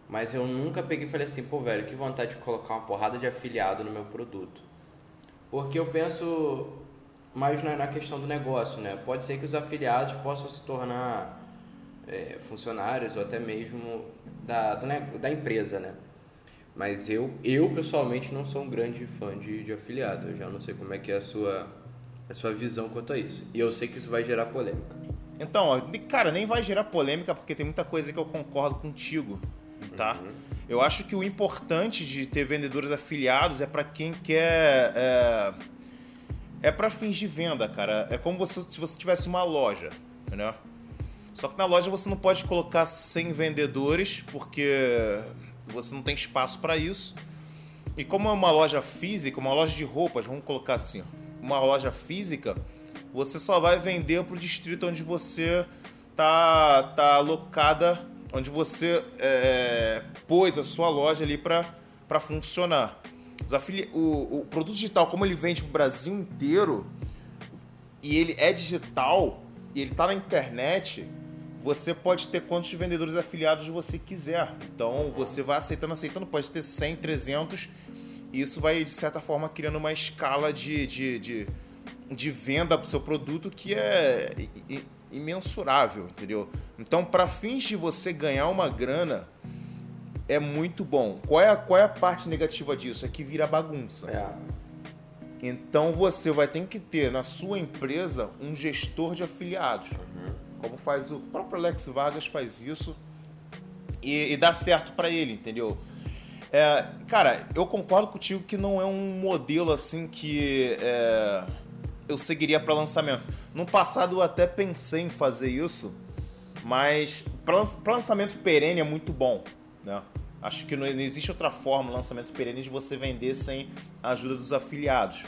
S1: mas eu nunca peguei e falei assim, pô, velho, que vontade de colocar uma porrada de afiliado no meu produto. Porque eu penso mais na, na questão do negócio, né? Pode ser que os afiliados possam se tornar é, funcionários ou até mesmo da, do, da empresa, né? Mas eu, eu pessoalmente não sou um grande fã de, de afiliado. Eu já não sei como é que é a sua, a sua visão quanto a isso. E eu sei que isso vai gerar polêmica.
S2: Então, ó, cara, nem vai gerar polêmica porque tem muita coisa que eu concordo contigo, tá?
S1: Uhum.
S2: Eu acho que o importante de ter vendedores afiliados é para quem quer. É, é para fins de venda, cara. É como você, se você tivesse uma loja, entendeu? Só que na loja você não pode colocar 100 vendedores porque você não tem espaço para isso. E como é uma loja física, uma loja de roupas, vamos colocar assim, uma loja física, você só vai vender para o distrito onde você tá, tá alocada, onde você é, pôs a sua loja ali para funcionar. O, o produto digital, como ele vende para o Brasil inteiro, e ele é digital, e ele está na internet, você pode ter quantos vendedores afiliados você quiser. Então você vai aceitando, aceitando, pode ter 100, 300 isso vai, de certa forma, criando uma escala de, de, de, de venda para o seu produto que é imensurável, entendeu? Então, para fins de você ganhar uma grana, é muito bom. Qual é, a, qual é a parte negativa disso? É que vira bagunça.
S1: É.
S2: Então, você vai ter que ter na sua empresa um gestor de afiliados.
S1: Uhum.
S2: Como faz o próprio Alex Vargas faz isso e, e dá certo para ele, entendeu? É, cara, eu concordo contigo que não é um modelo assim que é, eu seguiria para lançamento. No passado eu até pensei em fazer isso, mas para lançamento perene é muito bom, né? Acho que não existe outra forma, lançamento perene, de você vender sem a ajuda dos afiliados.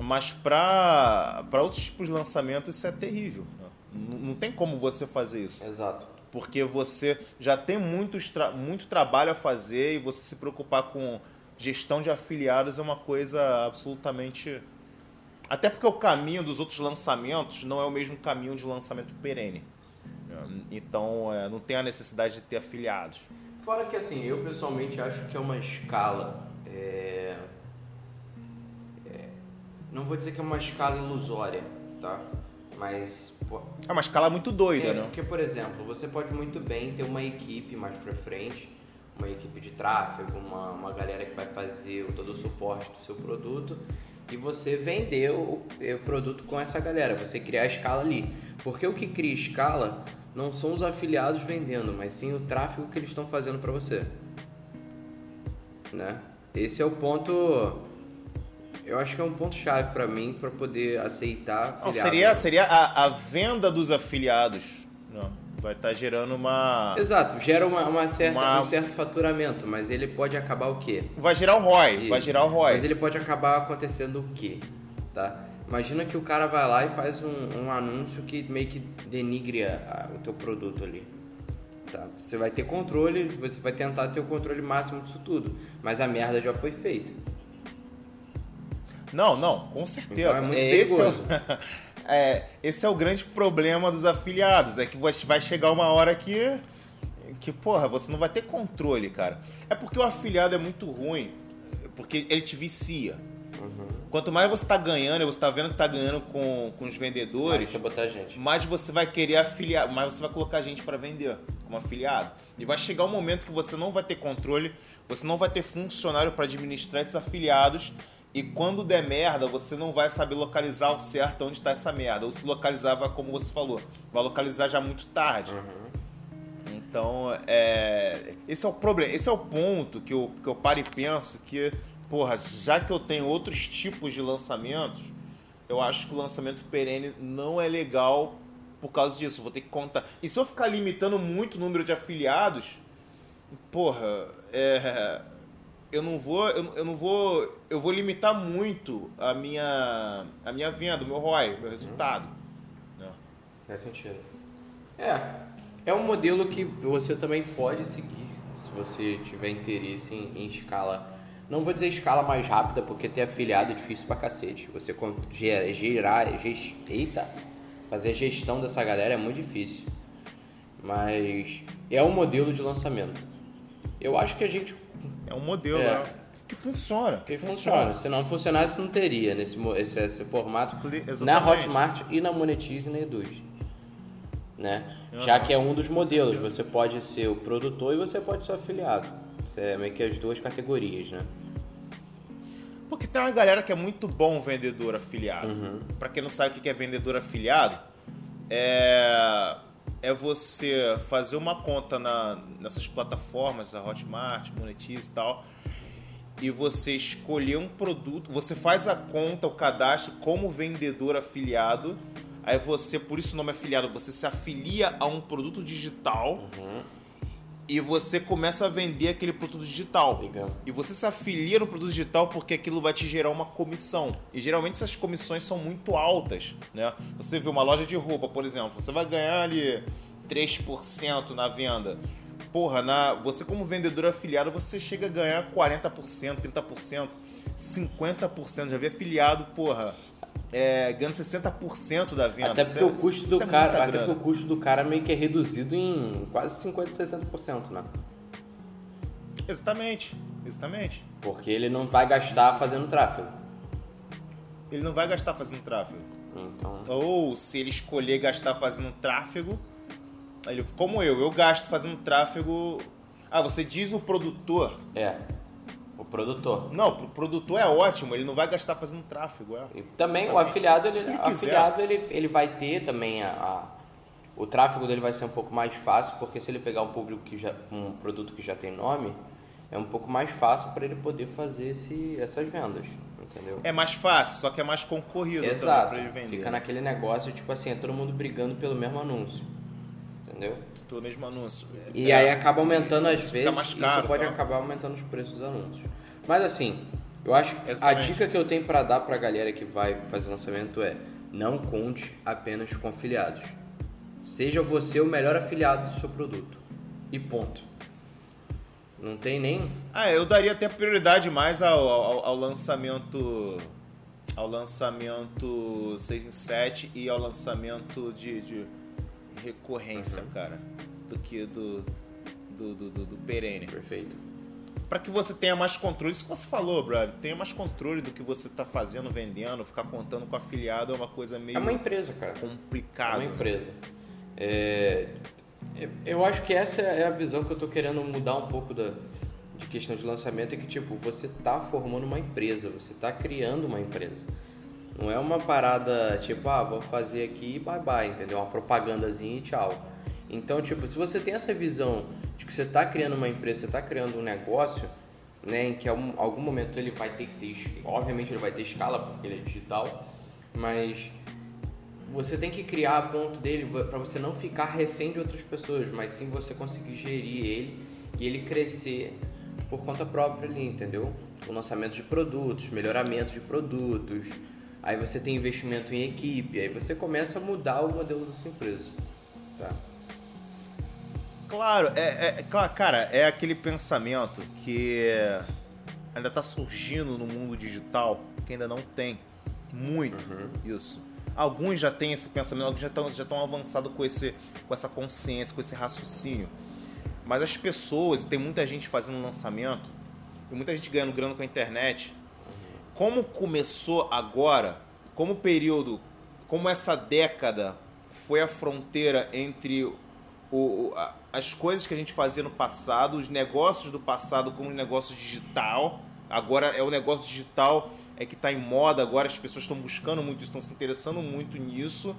S2: Mas para outros tipos de lançamento isso é terrível. Não, tem como você fazer isso.
S1: Exato
S2: porque você já tem muito, muito trabalho a fazer e você se preocupar com gestão de afiliados é uma coisa absolutamente. Até porque o caminho dos outros lançamentos não é o mesmo caminho de lançamento perene. Então é, não tem a necessidade de ter afiliados.
S1: Fora que assim, eu pessoalmente acho que é uma escala. É... É... Não vou dizer que é uma escala ilusória, tá? Mas. Pô,
S2: é uma escala muito doida,
S1: é,
S2: né?
S1: Porque, por exemplo, você pode muito bem ter uma equipe mais pra frente, uma equipe de tráfego, uma, uma galera que vai fazer todo o suporte do seu produto e você vender o, o produto com essa galera, você criar a escala ali. Porque o que cria escala não são os afiliados vendendo, mas sim o tráfego que eles estão fazendo para você. Né? Esse é o ponto eu acho que é um ponto chave para mim para poder aceitar.
S2: Não, seria seria a, a, venda dos afiliados. Não, vai estar tá gerando uma.
S1: Exato, gera uma, uma certa, uma... um certo faturamento, mas ele pode acabar o quê?
S2: Vai gerar o ROI, Isso. vai gerar o ROI.
S1: Mas ele pode acabar acontecendo o quê? Tá? Imagina que o cara vai lá e faz um, um anúncio que meio que denigre a, a, o teu produto ali. Tá? Você vai ter controle, você vai tentar ter o controle máximo disso tudo, mas a merda já foi feita.
S2: Não, não, com certeza. Então é muito esse, é o, é, esse é o grande problema dos afiliados, é que vai chegar uma hora que que, porra, você não vai ter controle, cara. É porque o afiliado é muito ruim, porque ele te vicia. Uhum. Quanto mais você tá ganhando, você tá vendo que tá ganhando com, com os vendedores,
S1: mais, botar gente.
S2: mais você vai querer afiliar, mais você vai colocar gente para vender como afiliado. E vai chegar um momento que você não vai ter controle, você não vai ter funcionário para administrar esses afiliados e quando der merda, você não vai saber localizar o certo onde está essa merda. Ou se localizava, como você falou, vai localizar já muito tarde. Uhum. Então, é, esse é o problema, esse é o ponto que eu, que eu paro e penso que, porra, já que eu tenho outros tipos de lançamentos, eu acho que o lançamento perene não é legal por causa disso. Vou ter que contar. E se eu ficar limitando muito o número de afiliados, porra, é eu não vou, eu, eu, não vou, eu vou limitar muito a minha, a minha venda, o meu ROI, meu resultado. Né?
S1: Faz sentido. É, é um modelo que você também pode seguir se você tiver interesse em, em escala. Não vou dizer escala mais rápida, porque ter afiliado é difícil pra cacete. Você gerar, gerar gest... eita, fazer a gestão dessa galera é muito difícil. Mas é um modelo de lançamento. Eu acho que a gente
S2: é um modelo é. que funciona.
S1: Que, que funciona. funciona. Se não funcionasse, não teria nesse esse, esse formato Exatamente. na Hotmart e na Monetize e na Eduz. Né? Uhum. Já que é um dos modelos, você pode ser o produtor e você pode ser o afiliado. Isso é meio que as duas categorias, né?
S2: Porque tem uma galera que é muito bom vendedor afiliado.
S1: Uhum.
S2: Para quem não sabe o que é vendedor afiliado, é é você fazer uma conta na, nessas plataformas, a Hotmart, Monetize e tal, e você escolher um produto, você faz a conta, o cadastro como vendedor afiliado, aí você, por isso o nome afiliado, você se afilia a um produto digital.
S1: Uhum
S2: e você começa a vender aquele produto digital.
S1: Legal.
S2: E você se afilia no produto digital porque aquilo vai te gerar uma comissão. E geralmente essas comissões são muito altas, né? Você vê uma loja de roupa, por exemplo, você vai ganhar ali 3% na venda. Porra, na, você como vendedor afiliado, você chega a ganhar 40%, 30%, 50%. Já vi afiliado, porra, é, ganhando 60% da venda.
S1: Até porque
S2: Isso
S1: o
S2: é-
S1: custo do
S2: é
S1: cara, até porque o custo do cara meio que é reduzido em quase 50, 60%, né?
S2: Exatamente, exatamente.
S1: Porque ele não vai gastar fazendo tráfego.
S2: Ele não vai gastar fazendo tráfego.
S1: Então,
S2: Ou se ele escolher gastar fazendo tráfego, ele, como eu, eu gasto fazendo tráfego. Ah, você diz o produtor.
S1: é. O produtor.
S2: Não, pro produtor é ótimo, ele não vai gastar fazendo tráfego, é.
S1: E também o
S2: Exatamente.
S1: afiliado, ele,
S2: ele
S1: o afiliado ele, ele vai ter também a, a- o tráfego dele vai ser um pouco mais fácil, porque se ele pegar um público que já um produto que já tem nome, é um pouco mais fácil para ele poder fazer esse, essas vendas, entendeu?
S2: É mais fácil, só que é mais concorrido
S1: Exato. Fica naquele negócio, tipo assim, é todo mundo brigando pelo mesmo anúncio. Entendeu?
S2: Pelo mesmo anúncio.
S1: E
S2: É,
S1: aí acaba aumentando às
S2: isso
S1: vezes,
S2: mais caro,
S1: isso pode
S2: tá?
S1: acabar aumentando os preços dos anúncios. Mas assim, eu acho que a
S2: Exatamente.
S1: dica que eu tenho pra dar pra galera que vai fazer lançamento é: não conte apenas com afiliados. Seja você o melhor afiliado do seu produto. E ponto. Não tem nem
S2: Ah, eu daria até prioridade mais ao, ao, ao lançamento. Ao lançamento 6 em 7 e ao lançamento de, de recorrência, cara. Do que do, do, do, do, do perene.
S1: perfeito.
S2: Pra que você tenha mais controle. Isso que você falou, brother. Tenha mais controle do que você tá fazendo, vendendo. Ficar contando com afiliado é uma coisa meio
S1: É uma empresa, cara. É
S2: complicada.
S1: uma empresa. É, eu acho que essa é a visão que eu tô querendo mudar um pouco da, de questão de lançamento, é que tipo, você tá formando uma empresa, você tá criando uma empresa. Não é uma parada tipo, ah, vou fazer aqui e bye bye, entendeu? Uma propagandazinha e tchau. Então, tipo, se você tem essa visão de que você tá criando uma empresa, você tá criando um negócio, né, em que em algum, momento ele vai ter que ter, obviamente ele vai ter escala porque ele é digital, mas você tem que criar a ponto dele para você não ficar refém de outras pessoas, mas sim você conseguir gerir ele e ele crescer por conta própria ali, entendeu? O lançamento de produtos, melhoramento de produtos, aí você tem investimento em equipe, aí você começa a mudar o modelo da sua empresa, tá?
S2: Claro, é, é, é cara, é aquele pensamento que ainda tá surgindo no mundo digital, que ainda não tem muito isso. Alguns já têm esse pensamento, alguns já estão já tão avançados com, esse, com essa consciência, com esse raciocínio. Mas as pessoas, tem muita gente fazendo lançamento, e muita gente ganhando grana com a internet. Como começou agora, como o período, como essa década foi a fronteira entre o, o- as coisas que a gente fazia no passado, os negócios do passado como os negócios digital. Agora é o negócio digital é que está em moda, agora as pessoas estão buscando muito, estão se interessando muito nisso.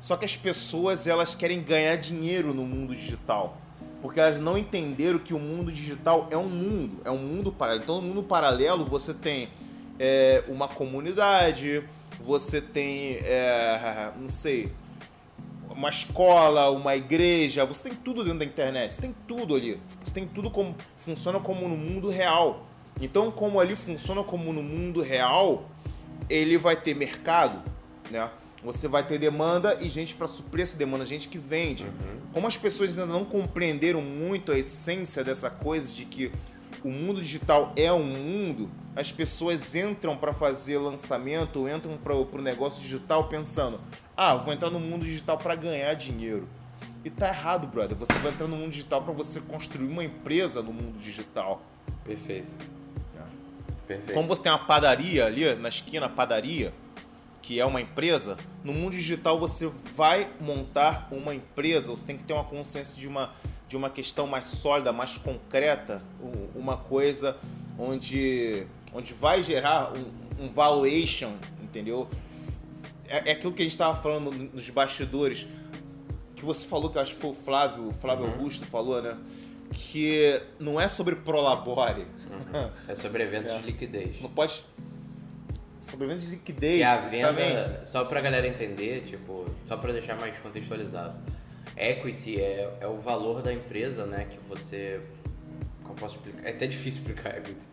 S2: Só que as pessoas elas querem ganhar dinheiro no mundo digital. Porque elas não entenderam que o mundo digital é um mundo, é um mundo paralelo. Então, no mundo paralelo, você tem é, uma comunidade, você tem, é, não sei, uma escola, uma igreja, você tem tudo dentro da internet, você tem tudo ali. Você tem tudo como funciona como no mundo real. Então, como ali funciona como no mundo real, ele vai ter mercado, né? Você vai ter demanda e gente para suprir essa demanda, gente que vende. Como as pessoas ainda não compreenderam muito a essência dessa coisa de que o mundo digital é um mundo, as pessoas entram para fazer lançamento, entram para o negócio digital pensando: ah, vou entrar no mundo digital para ganhar dinheiro. E tá errado, brother. Você vai entrar no mundo digital para você construir uma empresa no mundo digital.
S1: Perfeito. Perfeito.
S2: Como você tem uma padaria ali na esquina, padaria, que é uma empresa, no mundo digital você vai montar uma empresa, você tem que ter uma consciência de uma, de uma questão mais sólida, mais concreta, um- uma coisa onde, onde vai gerar um, um valuation, entendeu? É, é aquilo que a gente estava falando nos bastidores. Que você falou, que eu acho que foi o Flávio, o Flávio uhum. Augusto falou, né? Que não é sobre prolabore.
S1: Uhum. É sobre eventos é. de liquidez.
S2: Você não pode. Sobre eventos de liquidez.
S1: Que a venda, só pra galera entender, tipo, só pra deixar mais contextualizado. Equity é, é o valor da empresa, né? Que você. Como posso explicar? É até difícil explicar equity.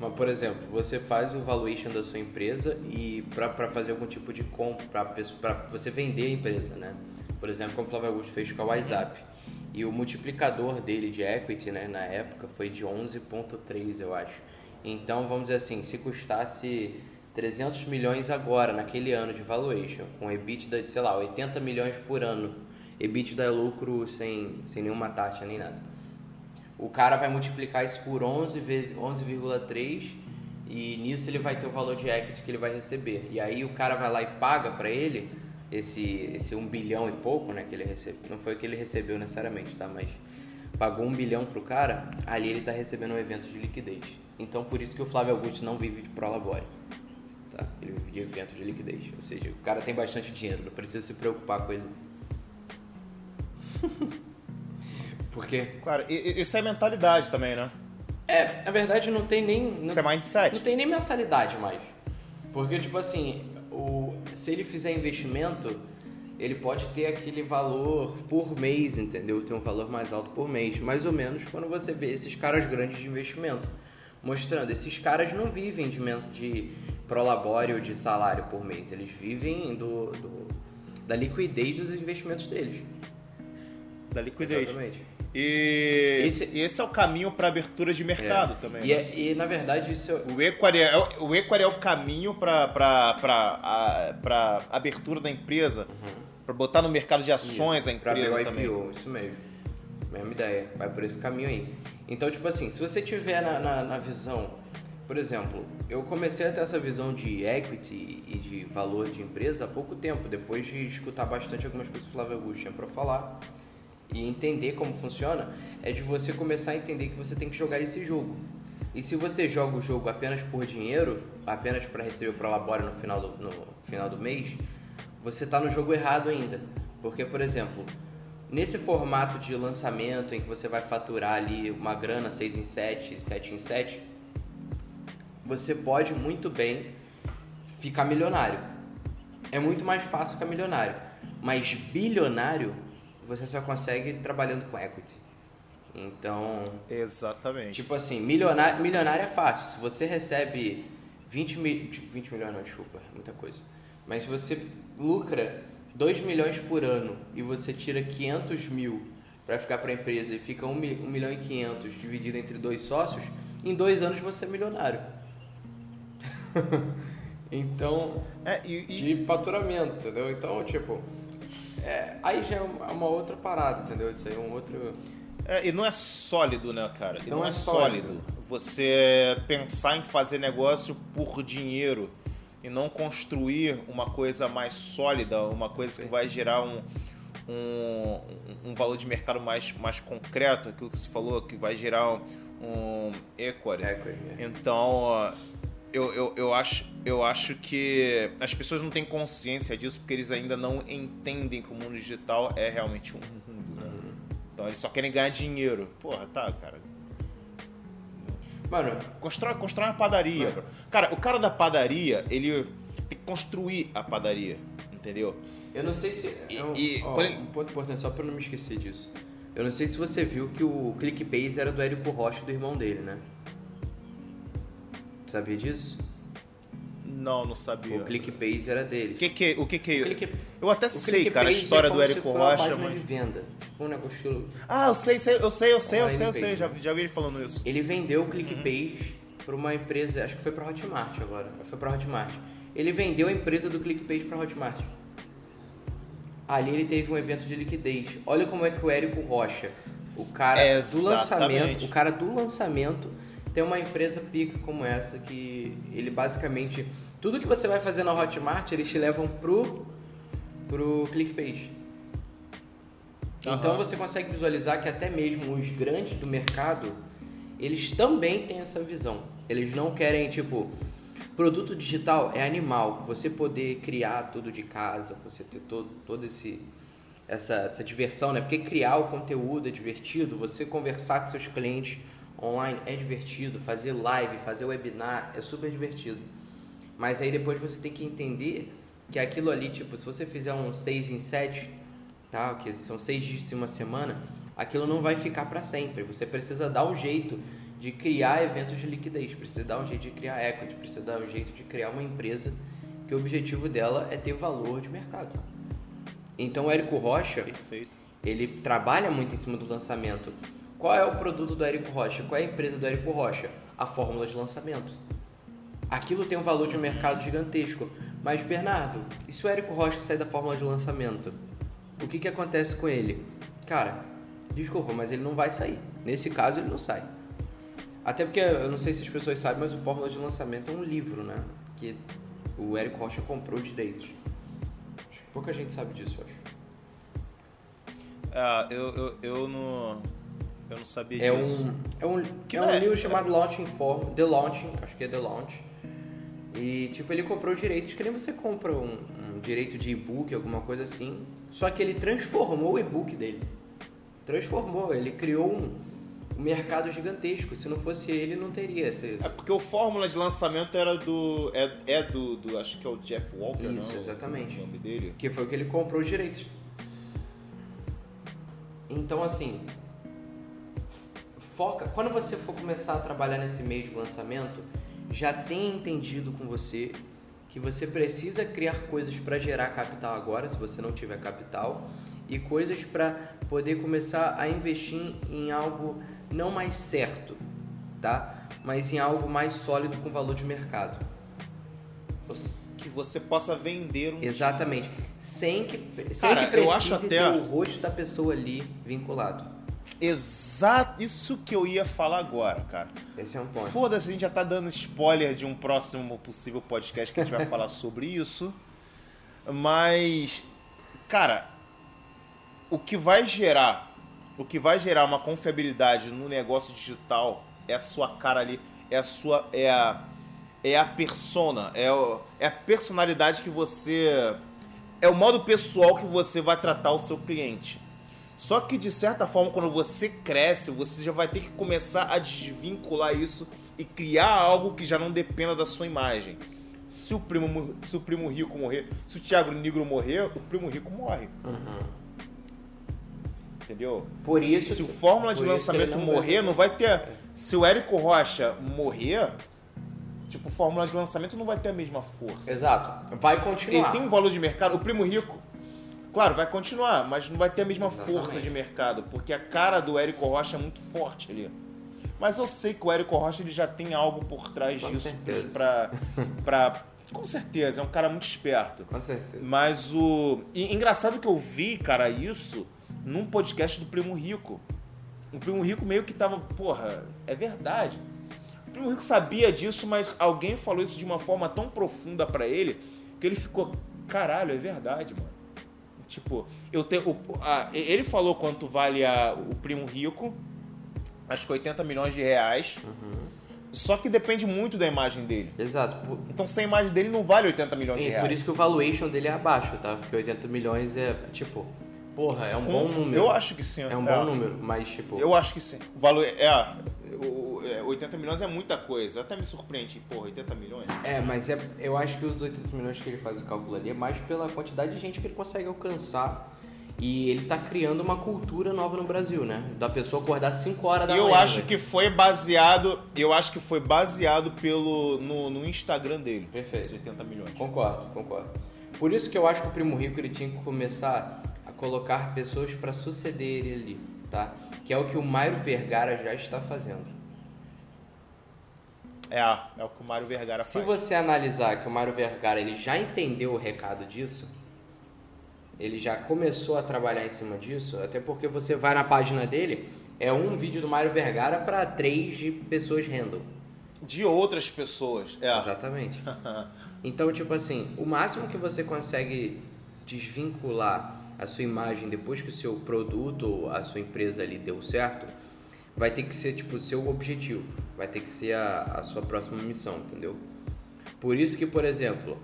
S1: Mas, por exemplo, você faz o valuation da sua empresa e para fazer algum tipo de compra, para você vender a empresa, né? Por exemplo, como o Flávio Augusto fez com a WhatsApp. E o multiplicador dele de equity, né, na época, foi de 11,3, eu acho. Então, vamos dizer assim, se custasse 300 milhões agora, naquele ano de valuation, com EBITDA de, sei lá, 80 milhões por ano, EBITDA é lucro sem, sem nenhuma taxa nem nada o cara vai multiplicar isso por 11 vezes 11,3 e nisso ele vai ter o valor de equity que ele vai receber. E aí o cara vai lá e paga para ele esse esse 1 bilhão e pouco, né, que ele recebeu. Não foi o que ele recebeu necessariamente, tá, mas pagou 1 bilhão pro cara, ali ele tá recebendo um evento de liquidez. Então por isso que o Flávio Augusto não vive de prolabore. Tá? Ele vive de evento de liquidez, ou seja, o cara tem bastante dinheiro, não precisa se preocupar com ele. Porque.
S2: Claro, e, isso é mentalidade também, né?
S1: É, na verdade não tem nem. Não,
S2: isso é mindset.
S1: Não tem nem mensalidade mais. Porque, tipo assim, o, se ele fizer investimento, ele pode ter aquele valor por mês, entendeu? Tem um valor mais alto por mês. Mais ou menos quando você vê esses caras grandes de investimento. Mostrando, esses caras não vivem de, de prolabore ou de salário por mês. Eles vivem do, do da liquidez dos investimentos deles.
S2: Da liquidez. Exatamente. E esse, esse é o caminho para abertura de mercado é. também.
S1: E, né? é, e, na verdade isso é...
S2: o equity é o equity é o caminho para abertura da empresa, uhum. para botar no mercado de ações isso, a empresa pra também. IPO,
S1: isso mesmo. Mesma ideia, vai por esse caminho aí. Então, tipo assim, se você tiver na, na, na visão, por exemplo, eu comecei a ter essa visão de equity e de valor de empresa há pouco tempo, depois de escutar bastante algumas coisas que o Flávio Augusto tinha para falar e entender como funciona, é de você começar a entender que você tem que jogar esse jogo. E se você joga o jogo apenas por dinheiro, apenas para receber o Prolabore no final do, no final do mês, você está no jogo errado ainda. Porque, por exemplo, nesse formato de lançamento em que você vai faturar ali uma grana 6 em 7, 7 em 7, você pode muito bem ficar milionário. É muito mais fácil ficar milionário. Mas bilionário você só consegue trabalhando com equity. Então.
S2: Exatamente.
S1: Tipo assim, milionário, milionário é fácil. Se você recebe 20 mil. 20 milhões, não, desculpa, é muita coisa. Mas se você lucra 2 milhões por ano e você tira 500 mil para ficar para a empresa e fica 1 milhão e 500 dividido entre dois sócios, em dois anos você é milionário. então, é, e, e... de faturamento, entendeu? Então, tipo, é, aí já é uma outra parada, entendeu? Isso aí é um outro.
S2: É, e não é sólido, né, cara? E não, não é, é sólido. sólido. Você pensar em fazer negócio por dinheiro e não construir uma coisa mais sólida, uma coisa que vai gerar um, um, um, valor de mercado mais, mais concreto, aquilo que você falou, que vai gerar um, um equity. equity é. Então, eu, eu, eu, acho, eu acho que as pessoas não têm consciência disso porque eles ainda não entendem que o mundo digital é realmente um mundo, né? Uhum. Então eles só querem ganhar dinheiro. Porra, tá, cara.
S1: Mano.
S2: Constrói, constrói uma padaria. Mano. Cara, o cara da padaria, ele tem que construir a padaria, entendeu?
S1: Eu não sei se. E, eu, e, ó, ele... Um ponto importante, só pra não me esquecer disso. Eu não sei se você viu que o ClickBase era do Érico Rocha, do irmão dele, né? Sabia disso?
S2: Não, não sabia.
S1: O ClickBase era dele.
S2: O que que, o que, que... Click... Eu até sei, cara, a história é do Érico Rocha,
S1: mas... de venda. Um negócio...
S2: Ah, eu sei, sei, eu sei, eu sei, eu sei, eu sei, já, já vi ele falando isso.
S1: Ele vendeu o ClickBase uhum. para uma empresa, acho que foi para Hotmart agora, foi para Hotmart. Ele vendeu a empresa do ClickBase para Hotmart. Ali ele teve um evento de liquidez. Olha como é que o Érico Rocha, o cara do lançamento, o cara do lançamento tem uma empresa pica como essa que ele basicamente tudo que você vai fazer na Hotmart eles te levam pro pro ClickPage. Uhum. Então você consegue visualizar que até mesmo os grandes do mercado eles também têm essa visão. Eles não querem tipo produto digital é animal, você poder criar tudo de casa, você ter todo todo esse essa, essa diversão, né? Porque criar o conteúdo é divertido, você conversar com seus clientes online é divertido, fazer live, fazer webinar é super divertido. Mas aí depois você tem que entender que aquilo ali, tipo, se você fizer um 6 em 7, tá? Que são 6 dias em uma semana, aquilo não vai ficar para sempre. Você precisa dar um jeito de criar eventos de liquidez, precisa dar um jeito de criar equity, precisa dar um jeito de criar uma empresa que o objetivo dela é ter valor de mercado. Então o Érico Rocha,
S2: Perfeito.
S1: ele trabalha muito em cima do lançamento. Qual é o produto do Érico Rocha? Qual é a empresa do Érico Rocha? A fórmula de lançamento. Aquilo tem um valor de mercado gigantesco. Mas, Bernardo, e se o Érico Rocha sair da fórmula de lançamento? O que, que acontece com ele? Cara, desculpa, mas ele não vai sair. Nesse caso, ele não sai. Até porque, eu não sei se as pessoas sabem, mas o Fórmula de Lançamento é um livro, né? Que o Érico Rocha comprou direitos. Pouca gente sabe disso, eu acho.
S2: Ah, eu, eu, eu não. Eu não sabia
S1: É
S2: disso.
S1: um, é um,
S2: Que
S1: é um
S2: é-
S1: livro chamado Launching Form, The Launching, acho que é The Launch. E, tipo, ele comprou direitos, que nem você compra um, um direito de e-book, alguma coisa assim. Só que ele transformou o e-book dele. Transformou, ele criou um, um mercado gigantesco. Se não fosse ele, não teria esse...
S2: É porque o fórmula de lançamento era do. É, é do, do. Acho que é o Jeff Walker,
S1: Isso,
S2: não?
S1: exatamente.
S2: O nome dele.
S1: Que foi o que ele comprou os direitos. Então, assim, foca. Quando você for começar a trabalhar nesse meio de lançamento, já tenha entendido com você que você precisa criar coisas para gerar capital agora, se você não tiver capital, e coisas para poder começar a investir em algo não mais certo, tá? Mas em algo mais sólido com valor de mercado.
S2: Que você possa vender um.
S1: Exatamente. Sem que, sem
S2: Cara,
S1: que precise
S2: eu acho até-
S1: ter o rosto da pessoa ali vinculado.
S2: Exato. Isso que eu ia falar agora, cara.
S1: Esse é um ponto.
S2: Foda-se, a gente já tá dando spoiler de um próximo possível podcast que a gente vai falar sobre isso. Mas, cara, o que vai gerar, o que vai gerar uma confiabilidade no negócio digital é a sua cara ali, é a sua, é a, é a persona, é, o, é a personalidade que você, é o modo pessoal que você vai tratar o seu cliente. Só que de certa forma, quando você cresce, você já vai ter que começar a desvincular isso e criar algo que já não dependa da sua imagem. Se o primo, mo- se o primo rico morrer, se o Thiago Negro morrer, o primo rico morre.
S1: Uhum.
S2: Entendeu?
S1: Por isso.
S2: Se o fórmula de
S1: ele
S2: lançamento
S1: não
S2: morrer, não vai ter. Se o Érico Rocha morrer, tipo, fórmula de lançamento não vai ter a mesma força.
S1: Exato. Vai
S2: Ele
S1: continuar.
S2: tem um valor de mercado. O primo rico, claro, vai continuar, mas não vai ter a mesma
S1: Exatamente.
S2: força de mercado, porque a cara do Érico Rocha é muito forte ali. Mas eu sei que o Érico Rocha ele já tem algo por trás
S1: Com
S2: disso pra, pra. Com certeza, é um cara muito esperto.
S1: Com certeza.
S2: Mas o. E, engraçado que eu vi, cara, isso num podcast do Primo Rico. O Primo Rico meio que tava. Porra, é verdade. O Primo Rico sabia disso, mas alguém falou isso de uma forma tão profunda pra ele que ele ficou. Caralho, é verdade, mano. Tipo, eu tenho. o- a- ele falou quanto vale a, o Primo Rico. Acho que 80 milhões de reais. Só que depende muito da imagem dele.
S1: Exato. Por,
S2: Então, sem a imagem dele, não vale 80 milhões de
S1: e
S2: reais.
S1: por isso que o valuation dele é abaixo, tá? Porque 80 milhões é, tipo, porra, é um bom
S2: Com-
S1: número.
S2: Eu acho que sim.
S1: É um bom número, mas, tipo.
S2: Eu acho que sim. O valor é, o- é, 80 milhões é muita coisa. Até me surpreende, porra, 80 milhões.
S1: É, mas é, eu acho que os 80 milhões que ele faz o cálculo ali é mais pela quantidade de gente que ele consegue alcançar. E ele tá criando uma cultura nova no Brasil, né? Da pessoa acordar 5 horas da
S2: E eu
S1: manhã.
S2: acho
S1: velho.
S2: que foi baseado, eu acho que foi baseado pelo no, no Instagram dele.
S1: Perfeito.
S2: Esses 80 milhões.
S1: Concordo, concordo. Por isso que eu acho que o Primo Rico ele tinha que começar colocar pessoas para suceder ele ali, tá? Que é o que o Mairo Vergara já está fazendo.
S2: É, é o que o Mário Vergara
S1: Se
S2: faz.
S1: você analisar que o Mário Vergara ele já entendeu o recado disso, ele já começou a trabalhar em cima disso, até porque você vai na página dele, é um vídeo do Mário Vergara para três de pessoas random.
S2: De outras pessoas. É.
S1: Exatamente. Então, tipo assim, o máximo que você consegue desvincular a sua imagem depois que o seu produto a sua empresa ali deu certo, vai ter que ser, tipo, o seu objetivo. Vai ter que ser a, a sua próxima missão, entendeu? Por isso que, por exemplo,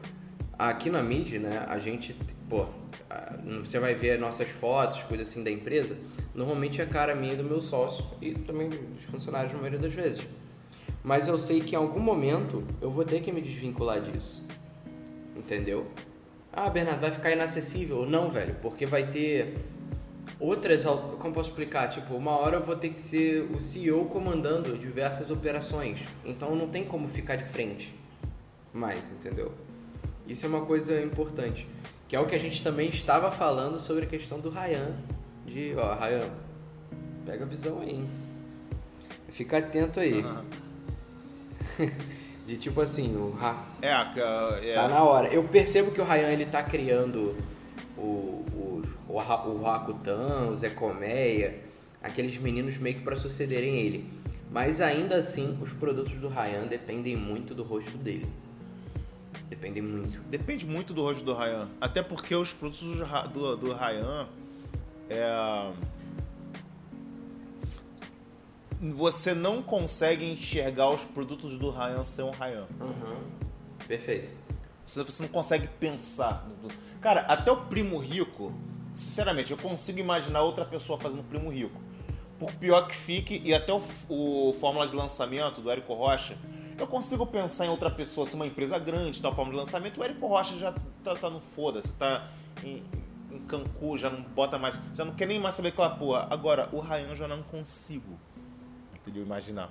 S1: aqui na mídia, né, a gente pô, você vai ver nossas fotos, coisas assim da empresa, normalmente é cara minha e do meu sócio e também dos funcionários na maioria das vezes. Mas eu sei que em algum momento eu vou ter que me desvincular disso. Entendeu? Ah, Bernardo, vai ficar inacessível? Não, velho, porque vai ter outras. Como posso explicar? Tipo, uma hora eu vou ter que ser o CEO comandando diversas operações. Então não tem como ficar de frente mais, entendeu? Isso é uma coisa importante. Que é o que a gente também estava falando sobre a questão do Ryan. De, ó, Ryan, pega a visão aí. Hein? Fica atento aí. Uhum. de tipo assim, o Ra...
S2: é, é,
S1: Tá na hora. Eu percebo que o Ryan ele tá criando o, o, o, o Rakutan, o Zé Colmeia, aqueles meninos meio que para sucederem ele. Mas ainda assim, os produtos do Ryan dependem muito do rosto dele. Depende muito.
S2: Depende muito do rosto do Ryan. Até porque os produtos do, do, do Ryan é... Você não consegue enxergar os produtos do Ryan sem o Ryan.
S1: Uhum. Perfeito.
S2: Você não consegue pensar. Cara, até o Primo Rico, sinceramente, eu consigo imaginar outra pessoa fazendo Primo Rico. Por pior que fique, e até o, o Fórmula de Lançamento do Érico Rocha, eu consigo pensar em outra pessoa, se uma empresa grande, tal forma de lançamento, o Érico Rocha já tá, tá no foda-se, tá em, em Cancún, já não bota mais, já não quer nem mais saber aquela porra. Agora, o Ryan eu já não consigo, entendeu? Imaginar.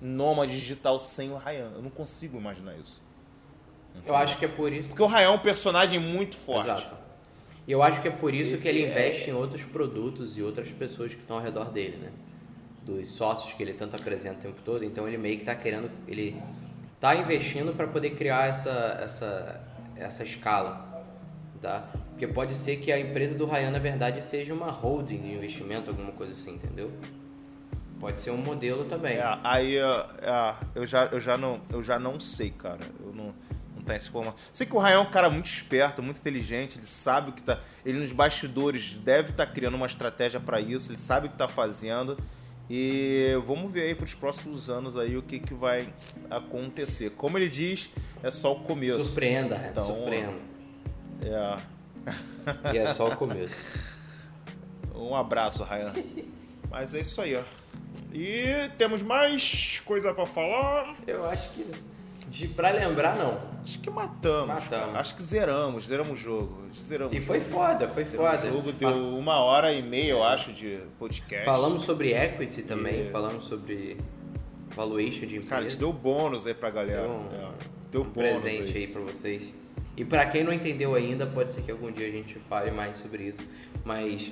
S2: Noma digital sem o Ryan, eu não consigo imaginar isso.
S1: Entendeu? Eu acho que é por isso.
S2: Porque o Ryan é um personagem muito forte.
S1: Exato. E eu acho que é por isso que ele investe é... em outros produtos e outras pessoas que estão ao redor dele, né? dos sócios que ele tanto apresenta o tempo todo, então ele meio que está querendo, ele está investindo para poder criar essa, essa, essa escala, tá? Porque pode ser que a empresa do Ryan, na verdade, seja uma holding de investimento, alguma coisa assim, entendeu? Pode ser um modelo também.
S2: É, aí é, eu, já, eu, já não, eu já não sei, cara. Eu não, não tenho essa forma. Sei que o Ryan é um cara muito esperto, muito inteligente, ele sabe o que tá. Ele nos bastidores deve estar tá criando uma estratégia para isso, ele sabe o que está fazendo. E vamos ver aí para os próximos anos aí o que, que vai acontecer. Como ele diz, é só o começo.
S1: Surpreenda, então, surpreenda.
S2: É.
S1: E é só o começo.
S2: Um abraço, Ryan. Mas é isso aí, ó. E temos mais coisa para falar?
S1: Eu acho que de, pra lembrar, não.
S2: Acho que matamos. Matamos. Acho que zeramos, zeramos o jogo. Zeramos
S1: e foi foda, foi foda.
S2: O jogo deu uma hora e meia, eu acho, de podcast.
S1: Falamos sobre equity também, e... falamos sobre valuation de empresa.
S2: Cara, a gente deu bônus aí pra galera. Deu um, é. deu
S1: um presente aí. aí pra vocês. E para quem não entendeu ainda, pode ser que algum dia a gente fale mais sobre isso. Mas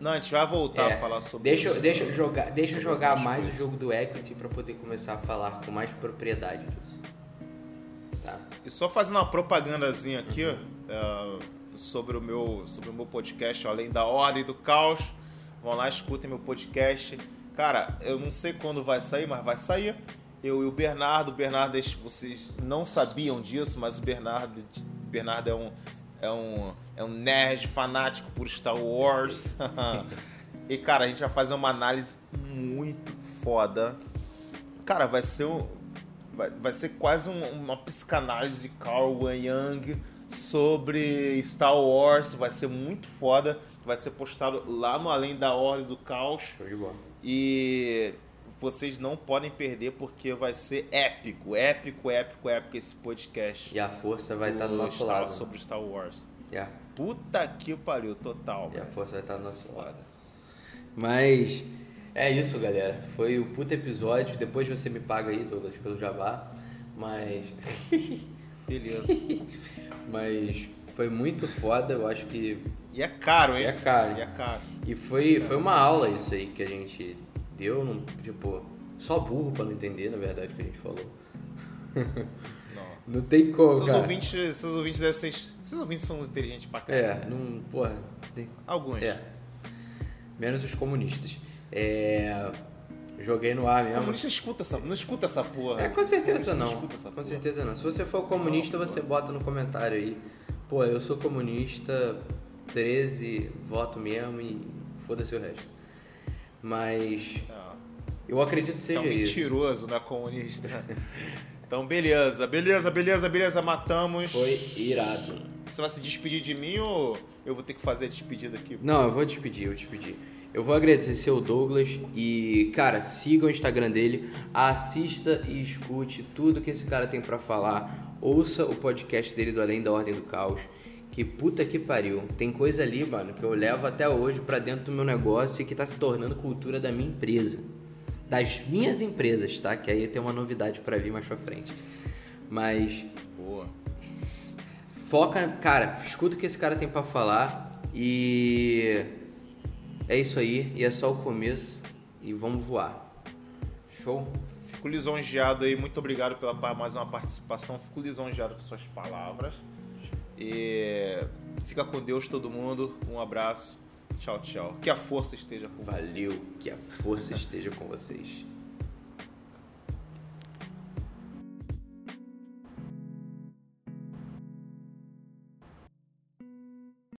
S2: não, a gente vai voltar é, a falar sobre
S1: deixa, isso. Deixa eu jogar, deixa jogar mais coisas. o jogo do Equity para poder começar a falar com mais propriedade disso.
S2: Tá. E só fazendo uma propagandazinha aqui uhum. uh, sobre, o meu, sobre o meu podcast, além da ordem do caos. Vão lá, escutem meu podcast. Cara, eu não sei quando vai sair, mas vai sair. Eu e o Bernardo, o Bernardo, vocês não sabiam disso, mas o Bernardo, Bernardo é um, é um, é um nerd fanático por Star Wars. e, cara, a gente vai fazer uma análise muito foda. Cara, vai ser um, vai, vai ser quase um, uma psicanálise de Carl Jung sobre Star Wars. Vai ser muito foda. Vai ser postado lá no Além da Ordem do Caos. E vocês não podem perder porque vai ser épico, épico, épico, épico esse podcast.
S1: E a força vai estar do nosso Star, lado.
S2: Sobre Star Wars.
S1: Yeah.
S2: Puta que pariu, total.
S1: E a força vai estar do nosso lado. Mas é isso, galera. Foi o puto episódio. Depois você me paga aí, Douglas, pelo jabá. Mas.
S2: Beleza.
S1: Mas foi muito foda, eu acho que.
S2: E é caro, hein?
S1: E é caro.
S2: E é caro.
S1: E foi, foi uma aula isso aí que a gente deu, tipo, só burro pra não entender, na verdade, o que a gente falou. Não. não tem como,
S2: seus
S1: cara.
S2: Ouvintes, seus ouvintes, seus, seus ouvintes são inteligentes pra caralho.
S1: É, não, porra. Tem...
S2: Alguns.
S1: É. Menos os comunistas. É, joguei no ar mesmo.
S2: Comunista escuta essa, não escuta essa porra.
S1: É, com certeza não. não com porra. certeza não. Se você for comunista, não, você bota no comentário aí. Pô, eu sou comunista, 13, voto mesmo e foda-se o resto. Mas ah. eu acredito que seja
S2: Você é um mentiroso, né, comunista? então, beleza, beleza, beleza, beleza, matamos.
S1: Foi irado.
S2: Você vai se despedir de mim ou eu vou ter que fazer a despedida aqui?
S1: Não, eu vou despedir, eu vou despedir. Eu vou agradecer o Douglas e, cara, siga o Instagram dele, assista e escute tudo que esse cara tem para falar. Ouça o podcast dele do Além da Ordem do Caos. Que puta que pariu. Tem coisa ali, mano, que eu levo até hoje para dentro do meu negócio e que tá se tornando cultura da minha empresa. Das minhas empresas, tá? Que aí tem uma novidade para vir mais pra frente. Mas.
S2: Boa.
S1: Foca, cara, escuta o que esse cara tem para falar e é isso aí, e é só o começo e vamos voar. Show?
S2: Fico lisonjeado aí, muito obrigado pela mais uma participação. Fico lisonjeado com suas palavras. E fica com Deus todo mundo. Um abraço. Tchau, tchau. Que a força esteja com
S1: vocês. Valeu, que a força esteja com vocês.